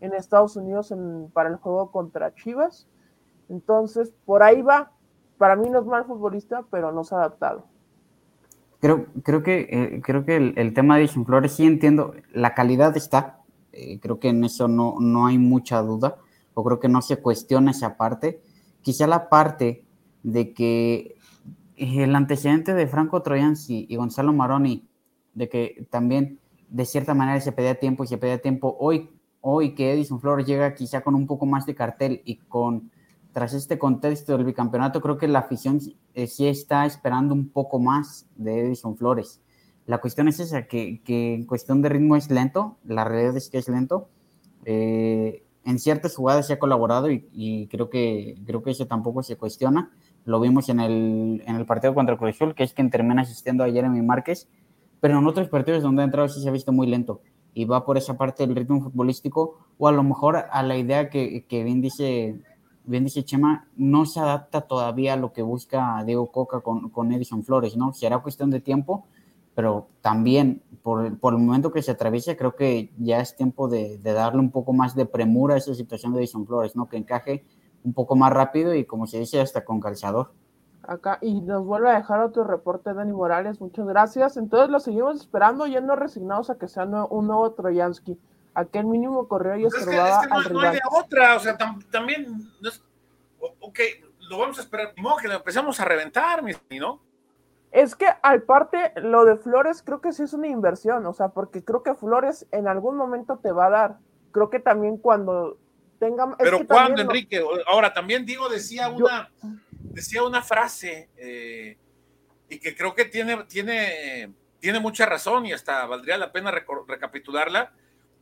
en Estados Unidos en, para el juego contra Chivas entonces, por ahí va. Para mí no es mal futbolista, pero no se ha adaptado. Creo, creo que, eh, creo que el, tema de Flores sí entiendo, la calidad está, eh, creo que en eso no, no hay mucha duda, o creo que no se cuestiona esa parte. Quizá la parte de que el antecedente de Franco Troyansi y Gonzalo Maroni, de que también de cierta manera se pedía tiempo y se pedía tiempo, hoy, hoy que Edison Flores llega quizá con un poco más de cartel y con tras este contexto del bicampeonato, creo que la afición eh, sí está esperando un poco más de Edison Flores. La cuestión es esa, que, en cuestión de ritmo es lento, la realidad es que es lento. Eh, en ciertas jugadas se ha colaborado y, creo, que, creo que eso tampoco se cuestiona. Lo vimos en el, en el partido contra Cruz que es quien termina asistiendo a Jeremy Márquez, pero en otros partidos donde ha entrado sí se ha visto muy lento y va por esa parte del ritmo futbolístico o a lo mejor a la idea que, que bien dice bien dice Chema, no se adapta todavía a lo que busca Diego Coca con, con Edison Flores, ¿no? Será cuestión de tiempo, pero también por, el momento que se atraviesa, creo que ya es tiempo de, darle un poco más de premura a esa situación de Edison Flores, ¿no? Que encaje un poco más rápido y como se dice, hasta con calzador. Acá, y nos vuelve a dejar otro reporte Dani Morales, muchas gracias. Entonces lo seguimos esperando, yendo resignados a que sea un nuevo Troyansky. Aquel mínimo correo y pues estorbaba es que, es que no, hay de otra, o sea, también, ok, lo vamos a esperar, modo que lo empezamos a reventar, ¿no? Es que al parte, lo de Flores creo que sí es una inversión, o sea, porque creo que Flores en algún momento te va a dar. Creo que también cuando tenga. Pero cuando, Enrique, ahora también digo, decía una, decía una frase, eh, y que creo que tiene, tiene, tiene mucha razón, y hasta valdría la pena recapitularla,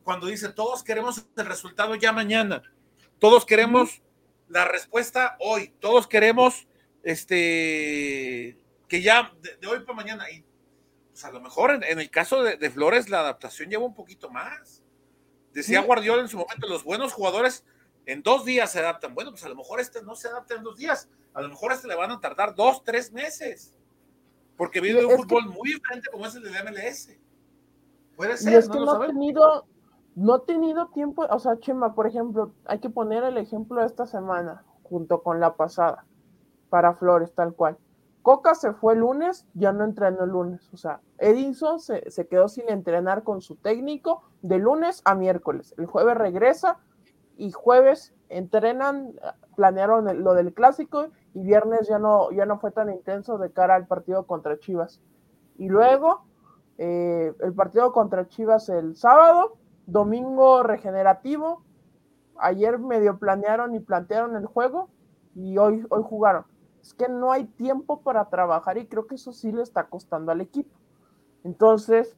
cuando dice todos queremos el resultado ya mañana, todos queremos la respuesta hoy, todos queremos este que ya de, hoy para mañana. Y pues a lo mejor en, el caso de, Flores la adaptación lleva un poquito más. Decía Guardiola en su momento, los buenos jugadores en dos días se adaptan. Bueno, pues a lo mejor este no se adapta en dos días. A lo mejor este le van a tardar dos, tres meses. Porque vive un fútbol muy diferente como es el de MLS. Puede ser. Y es que no, ha tenido, no ha tenido tiempo, o sea, Chema, por ejemplo, hay que poner el ejemplo de esta semana, junto con la pasada, para Flores, tal cual. Coca se fue el lunes, ya no entrenó el lunes. O sea, Edison se, quedó sin entrenar con su técnico de lunes a miércoles. El jueves regresa y jueves entrenan, planearon lo del clásico y viernes ya no, ya no fue tan intenso de cara al partido contra Chivas. Y luego eh, el partido contra Chivas el sábado, domingo regenerativo. Ayer medio planearon y plantearon el juego y hoy, hoy jugaron es que no hay tiempo para trabajar y creo que eso sí le está costando al equipo. Entonces,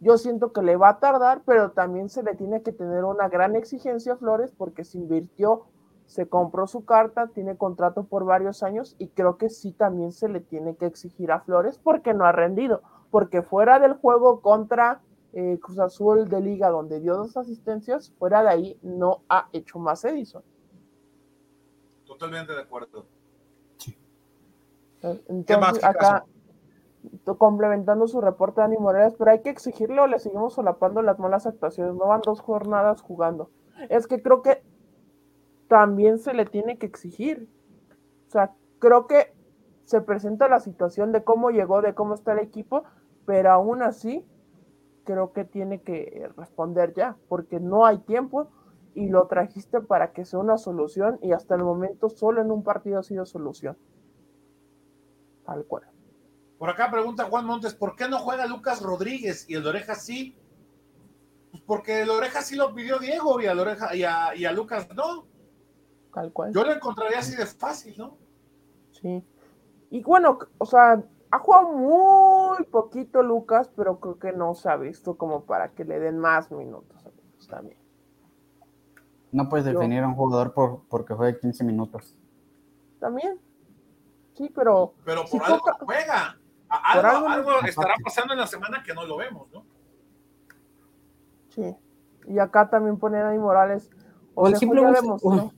yo siento que le va a tardar, pero también se le tiene que tener una gran exigencia a Flores porque se invirtió, se compró su carta, tiene contrato por varios años y creo que sí también se le tiene que exigir a Flores porque no ha rendido, porque fuera del juego contra eh, Cruz Azul de Liga donde dio dos asistencias, fuera de ahí no ha hecho más Edison. Totalmente de acuerdo. Entonces, acá, complementando su reporte Dani Morales, pero hay que exigirlo o le seguimos solapando las malas actuaciones. No van dos jornadas jugando. Es que creo que también se le tiene que exigir. O sea, creo que se presenta la situación de cómo llegó, de cómo está el equipo, pero aún así creo que tiene que responder ya, porque no hay tiempo y lo trajiste para que sea una solución y hasta el momento solo en un partido ha sido solución. Tal cual. Por acá pregunta Juan Montes, ¿por qué no juega Lucas Rodríguez y el de Oreja sí? Pues porque el Oreja sí lo pidió Diego y, Oreja, y, a, Lucas no. Tal cual. Yo lo encontraría así de fácil, ¿no? Sí. Y bueno, o sea, ha jugado muy poquito Lucas, pero creo que no se ha visto como para que le den más minutos también. No puedes definir a un jugador por, porque juegue 15 minutos. También. Sí, pero. Pero por algo juega. Algo, estará pasando en la semana que no lo vemos, ¿no? Sí. Y acá también pone Dani Morales. O, el simple gusto,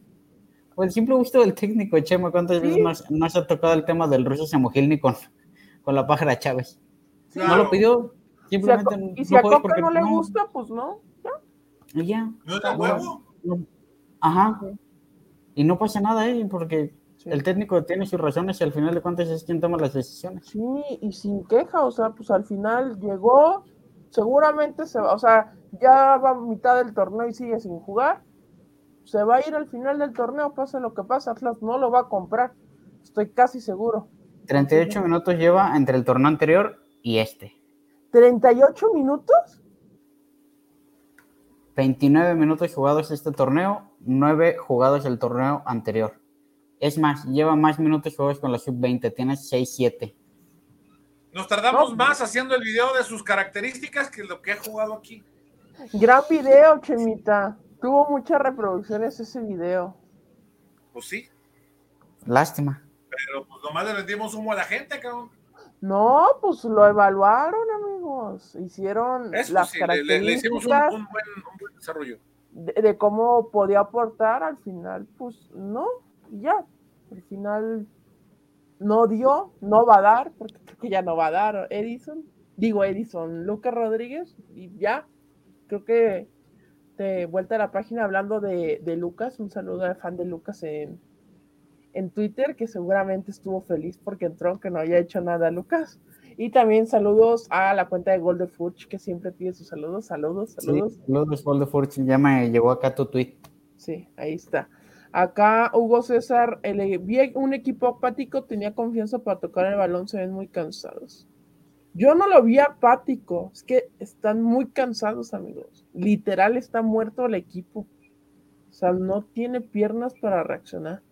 o, el simple gusto del técnico, Chema. ¿Cuántas veces no, se ha tocado el tema del ruso Samogilny con, la pájara Chávez? No lo pidió. Simplemente y si a Coca no le gusta, pues no. Ya. ya. ¿No huevo? Ajá. Y no pasa nada, ¿eh? Porque el técnico tiene sus razones y al final de cuentas es quien toma las decisiones. Sí, y sin queja, o sea, pues al final llegó, seguramente se va, o sea, ya va a mitad del torneo y sigue sin jugar. Se va a ir al final del torneo, pase lo que pase, Atlas no lo va a comprar, estoy casi seguro. 38 minutos lleva entre el torneo anterior y este. ¿38 minutos? 29 minutos jugados este torneo, 9 jugados el torneo anterior. Es más, lleva más minutos juegos con la sub-20, tiene 6-7. Nos tardamos más haciendo el video de sus características que lo que ha jugado aquí. Gran video, Chemita. Tuvo muchas reproducciones ese video. Pues sí. Lástima. Pero pues nomás le vendimos humo a la gente, cabrón. No, pues lo evaluaron, amigos. Hicieron las características. Le, hicimos un, buen, desarrollo. de, cómo podía aportar al final, pues no ya, al final no dio, no va a dar, porque creo que ya no va a dar Edison. digo Edison, Lucas Rodríguez, y ya, creo que de vuelta a la página hablando de, de Lucas, un saludo al fan de Lucas en, en Twitter, que seguramente estuvo feliz porque entró, aunque no haya hecho nada Lucas. Y también saludos a la cuenta de Gold Furch, que siempre pide sus saludos, saludos, saludos. Sí, saludos, Gold Furch, ya me llegó acá tu tweet. Sí, ahí está. Acá Hugo César, el, vi un equipo apático, tenía confianza para tocar el balón, se ven muy cansados. Yo no lo vi apático, es que están muy cansados, amigos. Literal está muerto el equipo. O sea, no tiene piernas para reaccionar.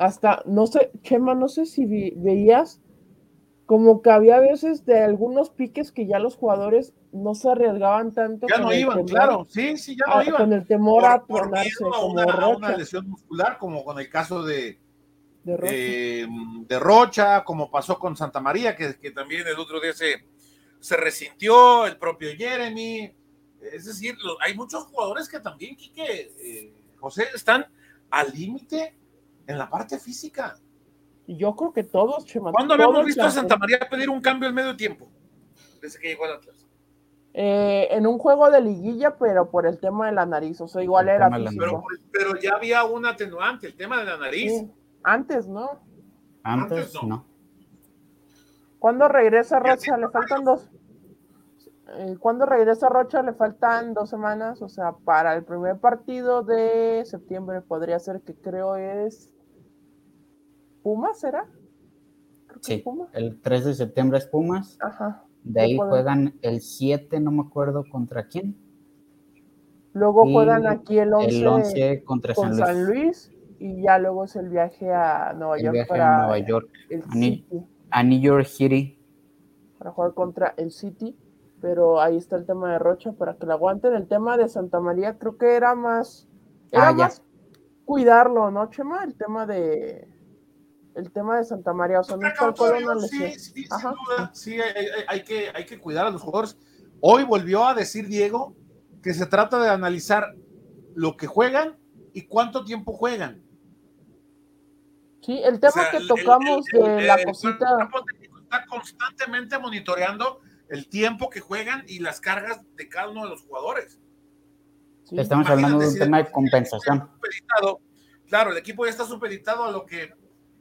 Hasta, no sé, Chema, no sé si vi, veías como que había veces de algunos piques que ya los jugadores no se arriesgaban tanto. Ya no iban, temor, claro, sí, sí, ya no a, iban. Con el temor por, a por miedo a como una, a Rocha. una lesión muscular, como con el caso de, de Rocha. eh, de Rocha, como pasó con Santa María, que, que también el otro día se, se resintió, el propio Jeremy. Es decir, lo- hay muchos jugadores que también, Quique, eh, José, están al límite en la parte física. Yo creo que todos, Chema. ¿Cuándo habíamos visto a. Santa María pedir un cambio en medio tiempo? Desde que llegó al Atlas. Eh, en un juego de liguilla, pero por el tema de la nariz. O sea, igual El era. Pero, pero ya había un atenuante, el tema de la nariz. Sí, Antes, ¿no? Antes, Antes no. no. ¿Cuándo regresa Rocha? Le faltan dos. Eh, ¿Cuándo regresa Rocha? Le faltan dos semanas. O sea, para el primer partido de septiembre podría ser que creo es. ¿Pumas será? Creo que Sí, el 3 de septiembre es Pumas. Ajá. De ahí Pueden- juegan el 7, no me acuerdo contra quién. Luego Y juegan aquí el 11, El 11 contra con San San Luis. Luis. Y ya luego es el viaje a Nueva El York viaje para a Nueva York. el a Ni- City. A New York City. para jugar contra el City, pero ahí está el tema de Rocha para que lo aguanten. El tema de Santa María creo que era más, era Ah, ya. más cuidarlo, ¿no, Chema? El tema de el tema de Santa María, o sea, no es tal cual una Sí, lesión. sí, sin duda. Sí, hay, que, hay que cuidar a los jugadores. Hoy volvió a decir Diego que se trata de analizar lo que juegan y cuánto tiempo juegan. Sí, el tema O sea, que tocamos el- el- de la el cosita, está constantemente monitoreando el tiempo que juegan y las cargas de cada uno de los jugadores. sí, Estamos hablando de un tema de compensación. está claro, el equipo ya está supeditado a lo que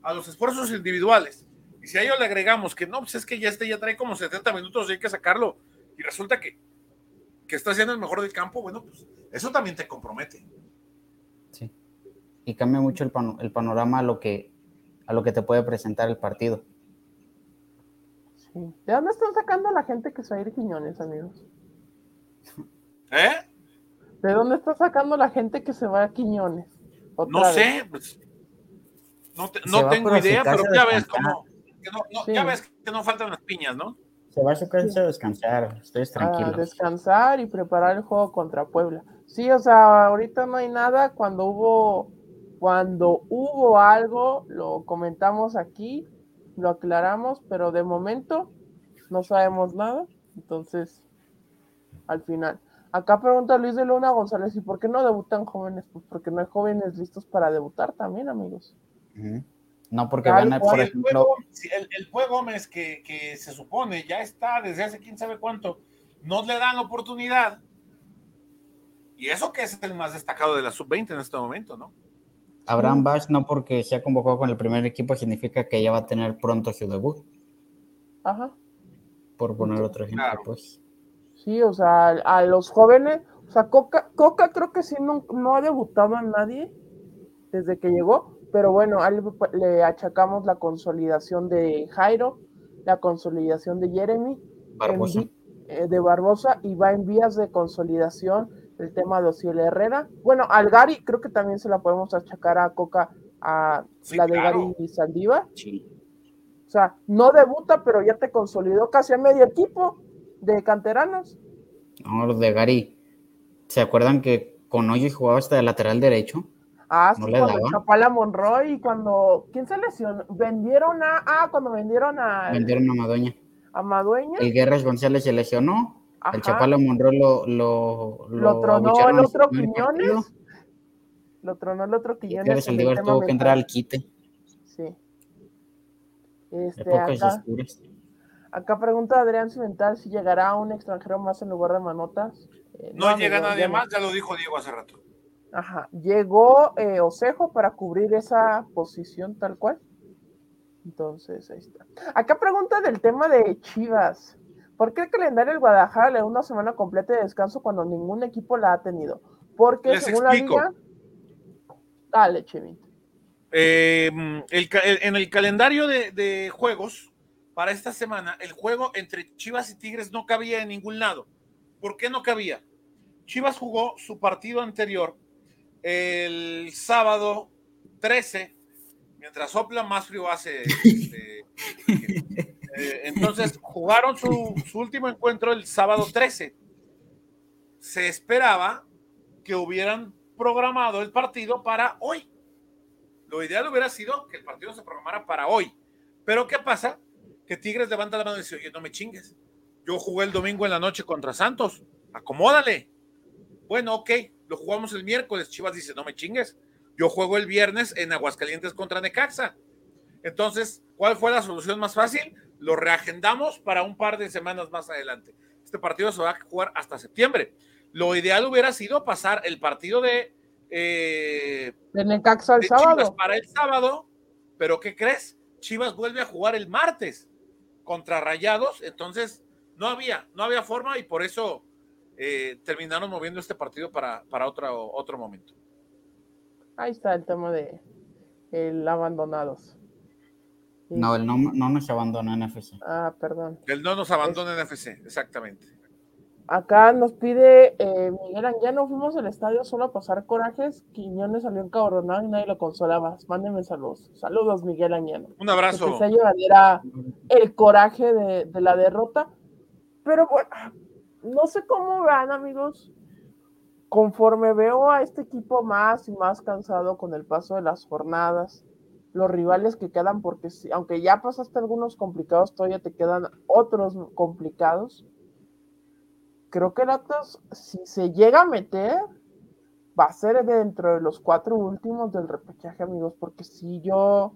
a los esfuerzos individuales. Y si a ello le agregamos que no, pues es que ya este ya trae como 70 minutos y hay que sacarlo y resulta que, que está haciendo el mejor del campo, bueno, pues eso también te compromete. Sí. Y cambia mucho el, pano- el panorama a lo, que, a lo que te puede presentar el partido. sí. ¿De dónde están sacando a la gente que se va a ir Quiñones, amigos? ¿Eh? ¿De dónde está sacando la gente que se va a Quiñones? Otra No vez. sé, pues, no, te- no tengo idea, pero ya ves cómo, que no, no, Sí. ya ves que no faltan las piñas, ¿no? Se va a su casa a descansar, ustedes a tranquilos. descansar y preparar el juego contra Puebla. Sí, o sea, ahorita no hay nada. Cuando hubo, cuando hubo algo, lo comentamos aquí, lo aclaramos, pero de momento no sabemos nada. Entonces, al final. Acá pregunta Luis de Luna González, ¿y por qué no debutan jóvenes? Pues porque no hay jóvenes listos para debutar también, amigos. No porque a, cual. por el, ejemplo, el, el Pue Gómez, que, que se supone ya está desde hace quién sabe cuánto, no le dan oportunidad. Y eso que es el más destacado de la sub-20 en este momento, ¿no? Abraham Bash, no porque se ha convocado con el primer equipo, significa que ya va a tener pronto su debut, Ajá. por poner otro ejemplo, Claro. pues. Sí, o sea, a los jóvenes, o sea, Coca, Coca creo que sí no, no ha debutado a nadie desde que llegó, pero bueno, él le achacamos la consolidación de Jairo, la consolidación de Jeremy, Barbosa. en eh, de Barbosa y va en vías de consolidación el tema de Ociel Herrera. Bueno, al Gary creo que también se la podemos achacar a Coca, a Sí, la de claro. Gary Saldívar. Sí. O sea, no debuta, pero ya te consolidó casi a medio equipo de canteranos. No, los de Gary. ¿Se acuerdan que con Hoyo jugaba hasta de lateral derecho? Ah, No sí, le cuando daban. Chapala Monroy y cuando. ¿Quién se lesionó? Vendieron a. Ah, cuando vendieron a, Vendieron a Madueña. a Madueña. El Guerras González se lesionó. Ajá, El Chapala Monroe lo, lo, lo tronó abuchearon el otro primer partido, Quiñones. Lo tronó el otro Quiñones. El tema tuvo que entrar al mental. quite. Sí. Este, Épocas acá, oscuras. Acá pregunta Adrián Cimental si llegará un extranjero más en lugar de Manotas. Eh, no, llega nadie más, ya lo dijo Diego hace rato. Ajá, llegó eh, Osejo para cubrir esa posición tal cual. Entonces, ahí está. Acá pregunta del tema de Chivas. ¿Por qué el calendario del Guadalajara le da una semana completa de descanso cuando ningún equipo la ha tenido? Porque según la liga. Dale, Chevin. Eh, en el calendario de, juegos para esta semana, el juego entre Chivas y Tigres no cabía en ningún lado. ¿Por qué no cabía? Chivas jugó su partido anterior el sábado 13, mientras sopla más frío hace. Este, eh, entonces jugaron su, su último encuentro el sábado 13. Se esperaba que hubieran programado el partido para hoy. Lo ideal hubiera sido que el partido se programara para hoy. Pero ¿qué pasa? Que Tigres levanta la mano y dice, oye, no me chingues. Yo jugué el domingo en la noche contra Santos. Acomódale. Bueno, ok, lo jugamos el miércoles. Chivas dice, no me chingues. Yo juego el viernes en Aguascalientes contra Necaxa. Entonces, ¿cuál fue la solución más fácil? Lo reagendamos para un par de semanas más adelante. Este partido se va a jugar hasta septiembre. Lo ideal hubiera sido pasar el partido de, eh, Necaxa el sábado. Chivas para el sábado, pero ¿qué crees? Chivas vuelve a jugar el martes contra Rayados, entonces no había, no había forma y por eso eh, terminaron moviendo este partido para, para otro, otro momento. Ahí está el tema de el abandonados. No, el no, no nos abandona en FC. Ah, perdón. El no nos abandona en FC, exactamente. Acá nos pide eh, Miguel ya no fuimos al estadio solo a pasar corajes. Quiñones salió encabronado y nadie lo consolaba. Mándenme saludos. Saludos, Miguel Añano. Un abrazo. Que se el coraje de, de, la derrota. Pero bueno, no sé cómo vean, amigos. Conforme veo a este equipo más y más cansado con el paso de las jornadas, los rivales que quedan, porque aunque ya pasaste algunos complicados, todavía te quedan otros complicados creo que el si se llega a meter, va a ser dentro de los cuatro últimos del repechaje, amigos, porque si yo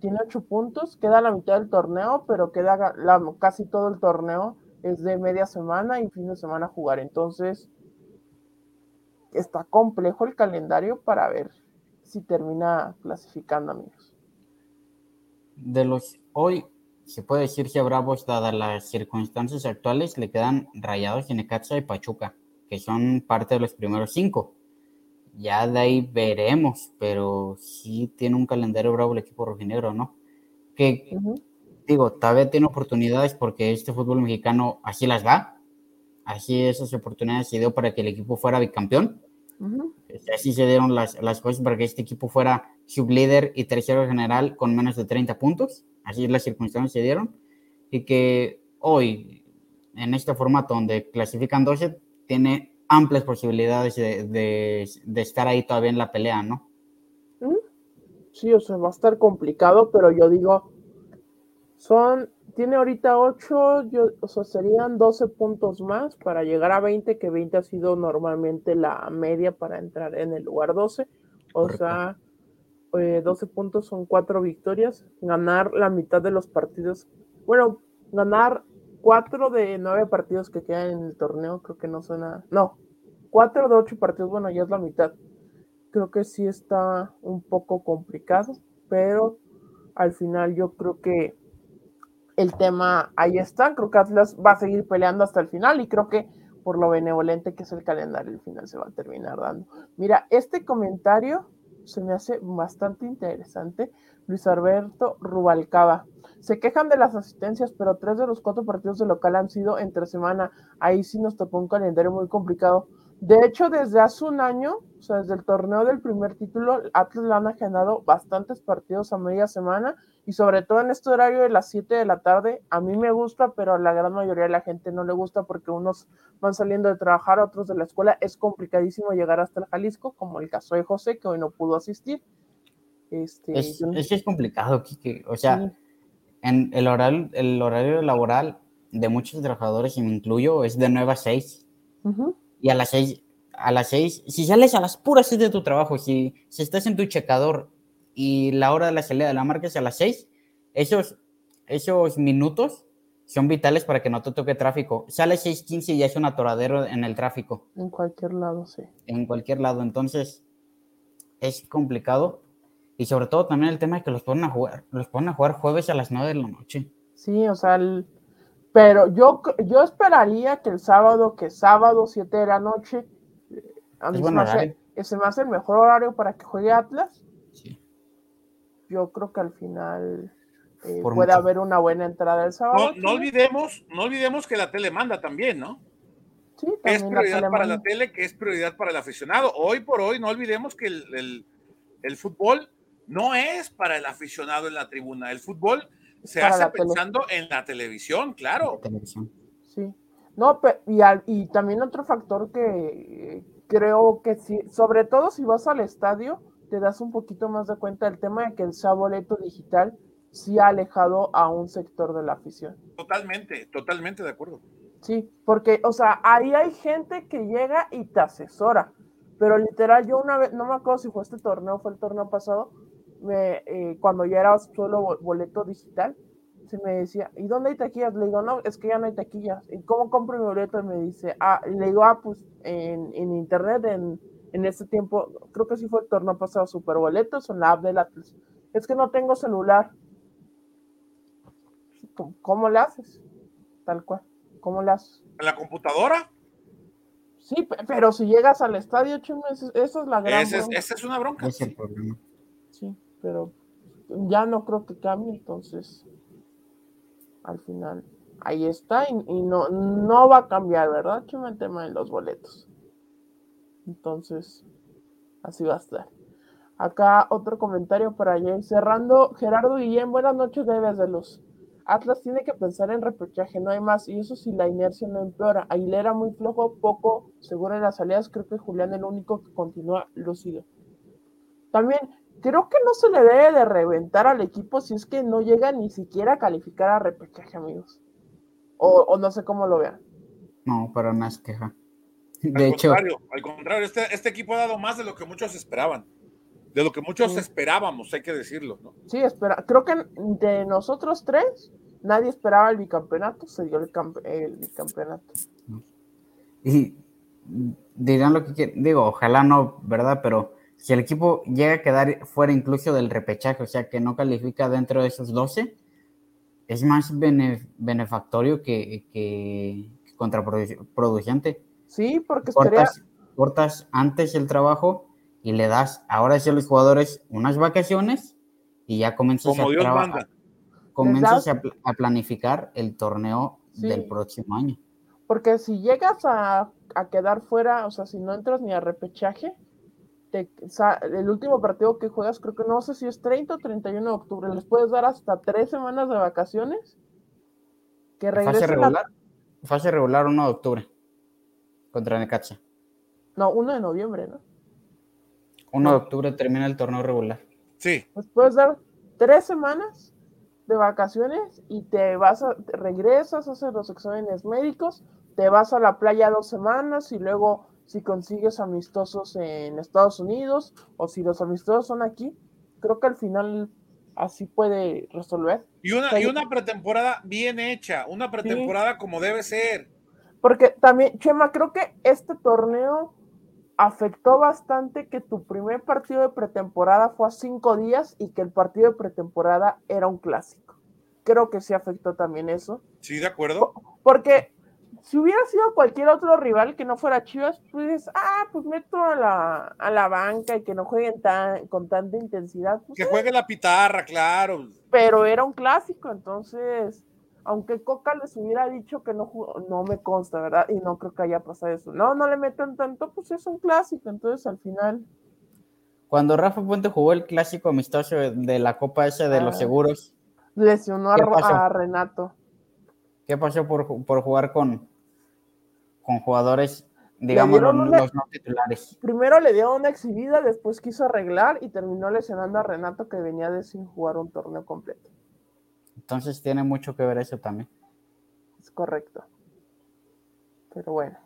tiene ocho puntos, queda la mitad del torneo, pero queda casi todo el torneo es de media semana y fin de semana jugar. Entonces, está complejo el calendario para ver si termina clasificando, amigos. De los hoy se puede decir que a Bravos, dadas las circunstancias actuales, le quedan Rayados, Necaxa y Pachuca, que son parte de los primeros cinco. Ya de ahí veremos, pero sí tiene un calendario bravo el equipo rojinegro, ¿no? Que, digo, vez tiene oportunidades porque este fútbol mexicano así las da. Así esas oportunidades se dio para que el equipo fuera bicampeón. Así se dieron las, las cosas para que este equipo fuera sublíder y tercero general con menos de 30 puntos así las circunstancias se dieron, y que hoy, en este formato donde clasifican 12, tiene amplias posibilidades de, estar ahí todavía en la pelea, ¿no? Sí, o sea, va a estar complicado, pero yo digo, son, tiene ahorita 8, yo, o sea, serían 12 puntos más para llegar a 20, que 20 ha sido normalmente la media para entrar en el lugar 12. O sea, 12 eh, puntos son 4 victorias, ganar la mitad de los partidos, bueno, ganar 4 de 9 partidos que quedan en el torneo, creo que no suena, no, 4 de 8 partidos, bueno, ya es la mitad. Creo que sí está un poco complicado, pero al final yo creo que el tema ahí está, creo que Atlas va a seguir peleando hasta el final y creo que por lo benevolente que es el calendario, el final se va a terminar dando. Mira, este comentario se me hace bastante interesante. Luis Alberto Rubalcaba. Se quejan de las asistencias, pero tres de los cuatro partidos de local han sido entre semana. Ahí sí nos tocó un calendario muy complicado. De hecho, desde hace un año, o sea, desde el torneo del primer título, Atlas le han agendado bastantes partidos a media semana y sobre todo en este horario de las 7 de la tarde, a mí me gusta, pero a la gran mayoría de la gente no le gusta porque unos van saliendo de trabajar, otros de la escuela, es complicadísimo llegar hasta el Jalisco, como el caso de José, que hoy no pudo asistir. Este, es, es, complicado, Kike. O sea, en el horario, el horario laboral de muchos trabajadores, y me incluyo, es de 9 a 6. Y a las 6, a las 6, si sales a las puras 6 de tu trabajo, si, si estás en tu checador y la hora de la salida de la marca es a las 6, esos, esos minutos son vitales para que no te toque tráfico. Sale 6.15 y ya es un atoradero en el tráfico. En cualquier lado, sí. En cualquier lado. Entonces, es complicado. Y sobre todo también el tema de que los ponen a jugar, los ponen a jugar jueves a las 9 de la noche. Sí, o sea, pero yo, yo esperaría que el sábado, que sábado 7 de la noche, a mí se, me hace, se me hace el mejor horario para que juegue Atlas. Yo creo que al final eh, puede haber una buena entrada el sábado. No, olvidemos, no olvidemos que la tele manda también, ¿no? Sí, también es prioridad para la tele, que es prioridad para el aficionado. Hoy por hoy, no olvidemos que el, el, fútbol no es para el aficionado en la tribuna. El fútbol se hace pensando en la televisión, claro. Sí. No, y, y también otro factor que creo que sí, sobre todo si vas al estadio, te das un poquito más de cuenta del tema de que el boleto digital sí ha alejado a un sector de la afición. Totalmente, totalmente de acuerdo. Sí, porque, o sea, ahí hay gente que llega y te asesora, pero literal, yo una vez, no me acuerdo si fue este torneo, fue el torneo pasado, me, eh, cuando ya era solo boleto digital, se me decía, ¿y dónde hay taquillas? Le digo, no, es que ya no hay taquillas. ¿Y cómo compro mi boleto? Y me dice, ah, le digo, ah, pues en, en internet, en, en ese tiempo, creo que sí fue el torneo pasado, super boletos en la app de la Es que no tengo celular. ¿Cómo, le haces? Tal cual. ¿Cómo le haces? ¿En la computadora? Sí, pero si llegas al estadio, chum, esa es la gran Esa es, una bronca. Es el problema. Sí, pero ya no creo que cambie, entonces al final ahí está y, no, no va a cambiar, ¿verdad? Chum, el tema de los boletos. Entonces, así va a estar. Acá otro comentario para allá. Cerrando, Gerardo Guillén, buenas noches, debes de los. Atlas tiene que pensar en repechaje, no hay más. Y eso si la inercia no empeora. Aguilera muy flojo, poco seguro en las salidas. Creo que Julián el único que continúa lucido. También creo que no se le debe de reventar al equipo si es que no llega ni siquiera a calificar a repechaje, amigos. O, no sé cómo lo vean. No, para más queja. De al Contrario, al contrario, este, este, equipo ha dado más de lo que muchos esperaban. De lo que muchos esperábamos, hay que decirlo, ¿no? Sí, espera. Creo que de nosotros tres, nadie esperaba el bicampeonato, se dio el, el bicampeonato. Y dirán lo que quieren, digo, ojalá no, ¿verdad? Pero si el equipo llega a quedar fuera incluso del repechaje, o sea, que no califica dentro de esos 12, es más benefactorio que, que contraproducente. Sí, porque cortas, cortas antes el trabajo y le das ahora sí a los jugadores unas vacaciones y ya comienzas, a, trabajar, comienzas a, planificar el torneo del próximo año. Porque si llegas a, quedar fuera, o sea, si no entras ni a repechaje, el último partido que juegas, creo que no sé si es 30 o 31 de octubre, les puedes dar hasta tres semanas de vacaciones. Que fase regular, fase regular 1 de octubre contra Necaxa. No, 1 de noviembre, ¿no? 1 de octubre termina el torneo regular. Sí. Pues puedes dar tres semanas de vacaciones y te vas a, regresas, haces los exámenes médicos, te vas a la playa dos semanas y luego si consigues amistosos en Estados Unidos o si los amistosos son aquí, creo que al final así puede resolver. Y una, y una pretemporada bien hecha, una pretemporada como debe ser. Porque también, Chema, creo que este torneo afectó bastante que tu primer partido de pretemporada fue a cinco días y que el partido de pretemporada era un clásico. Creo que sí afectó también eso. Sí, de acuerdo. Porque si hubiera sido cualquier otro rival que no fuera Chivas, pues dices, ah, pues meto a la, a la banca y que no jueguen tan, con tanta intensidad. Pues que juegue la pitarra, claro. Pero era un clásico, entonces aunque Coca les hubiera dicho que no jugó, no me consta, ¿verdad? Y no creo que haya pasado eso. No, no le meten tanto, pues es un clásico, entonces al final. Cuando Rafa Puente jugó el clásico amistoso de la Copa esa de los ah, seguros. Lesionó a, Renato. ¿Qué pasó por, jugar con, con jugadores, digamos, los, no titulares? Primero le dio una exhibida, después quiso arreglar y terminó lesionando a Renato que venía de sin jugar un torneo completo. Entonces tiene mucho que ver eso también. Es correcto. Pero bueno,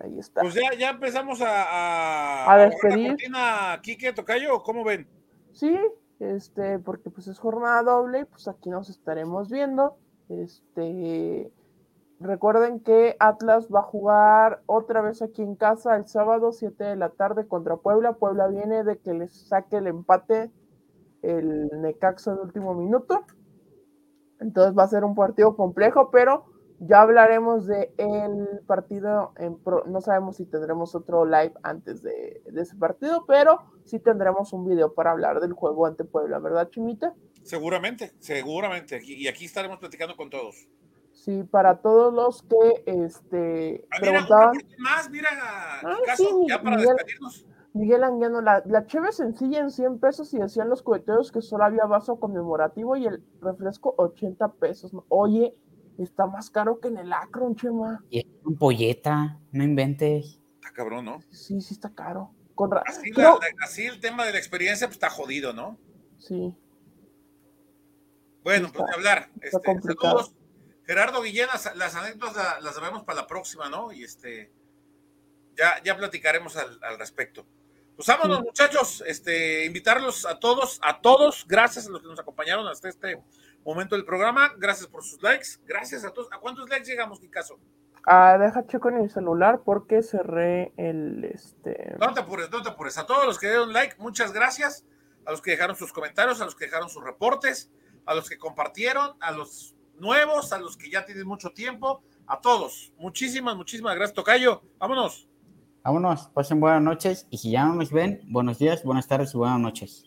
ahí está. Pues ya, ya empezamos a, a, despedir. ¿A Quique Tocayo? ¿Cómo ven? Sí, este, porque pues es jornada doble, pues aquí nos estaremos viendo. Este, recuerden que Atlas va a jugar otra vez aquí en casa el sábado 7 de la tarde contra Puebla. Puebla viene de que les saque el empate el Necaxa de último minuto. Entonces va a ser un partido complejo, pero ya hablaremos de el partido. En no sabemos si tendremos otro live antes de, ese partido, pero sí tendremos un video para hablar del juego ante Puebla, ¿verdad, Chimita? Seguramente, seguramente. Y aquí estaremos platicando con todos. Sí, para todos los que este, ah, preguntaban. más, mira, ah, ya para despedirnos. Miguel Anguiano, la, la cheve sencilla en 100 pesos y decían los coheteros que solo había vaso conmemorativo y el refresco 80 pesos. Oye, está más caro que en el Akron, Chema. Y es un polleta, no inventes. Está cabrón, ¿no? Sí, sí está caro. así, el tema de la experiencia pues, está jodido, ¿no? Sí. Bueno, pues de hablar. Este, saludos. Gerardo Villenas, las anécdotas las, las sabemos para la próxima, ¿no? Y este ya, ya platicaremos al, al respecto. Pues vámonos, muchachos, este, invitarlos a todos, a todos, gracias a los que nos acompañaron hasta este momento del programa, gracias por sus likes, gracias a todos. ¿A cuántos likes llegamos, caso Ah, deja checo en el celular porque cerré el este. No te apures, no te apures. A todos los que dieron like, muchas gracias. A los que dejaron sus comentarios, a los que dejaron sus reportes, a los que compartieron, a los nuevos, a los que ya tienen mucho tiempo, a todos. Muchísimas, muchísimas gracias, Tocayo. Vámonos. Vámonos, pasen buenas noches y si ya no nos ven, buenos días, buenas tardes y buenas noches.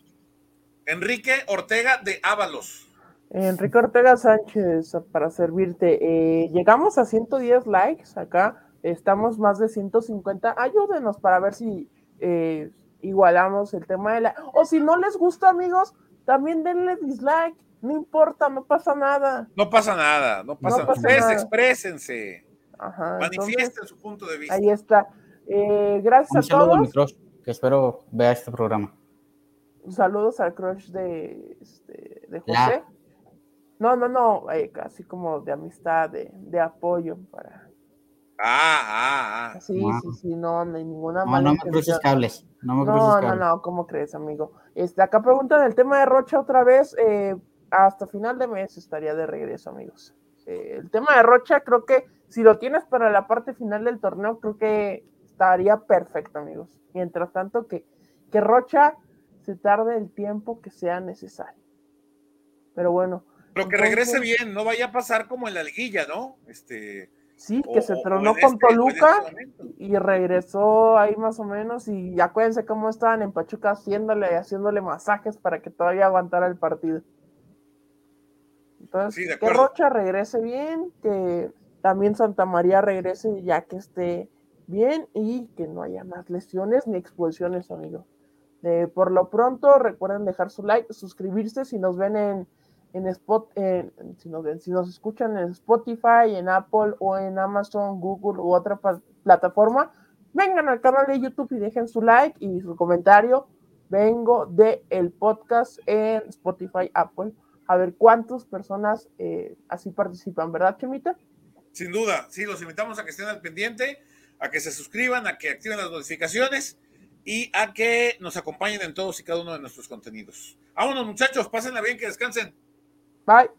Enrique Ortega de Ábalos. Enrique Ortega Sánchez, para servirte. Eh, llegamos a 110 likes acá, estamos más de 150. Ayúdenos para ver si eh, igualamos el tema de la... O si no les gusta, amigos, también denle dislike. No importa, no pasa nada. No pasa nada, no pasa, nada. Ustedes exprésense. Manifiesten su punto de vista. Ahí está. Eh, gracias a todos. que espero vea este programa. Saludos al crush de, este, de José. No, no, no, eh, casi como de amistad, de, apoyo para. Ah, ah, ah. Sí, sí, sí, no, no hay ninguna no, No me cruces cables. No, me no, no, no, ¿cómo crees, amigo? Este, acá preguntan el tema de Rocha otra vez. Eh, hasta final de mes estaría de regreso, amigos. el tema de Rocha, creo que si lo tienes para la parte final del torneo, creo que estaría perfecto, amigos. Mientras tanto, que, que Rocha se tarde el tiempo que sea necesario. Pero bueno. Pero que regrese bien, no vaya a pasar como en la liguilla, ¿no? Este. Sí, que se tronó con este, Toluca y regresó ahí más o menos. Y acuérdense cómo estaban en Pachuca haciéndole, haciéndole masajes para que todavía aguantara el partido. Entonces, que Rocha regrese bien, que también Santa María regrese ya que esté bien y que no haya más lesiones ni expulsiones, amigo. por lo pronto, recuerden dejar su like, suscribirse si nos ven en, en Spot, si, nos si nos escuchan en Spotify, en Apple o en Amazon, Google u otra plataforma, vengan al canal de YouTube y dejen su like y su comentario. Vengo de el podcast en Spotify, Apple, a ver cuántas personas eh, así participan, ¿verdad, Chemita? Sin duda, sí, los invitamos a que estén al pendiente a que se suscriban, a que activen las notificaciones y a que nos acompañen en todos y cada uno de nuestros contenidos. Vámonos muchachos, pásenla bien, que descansen. Bye.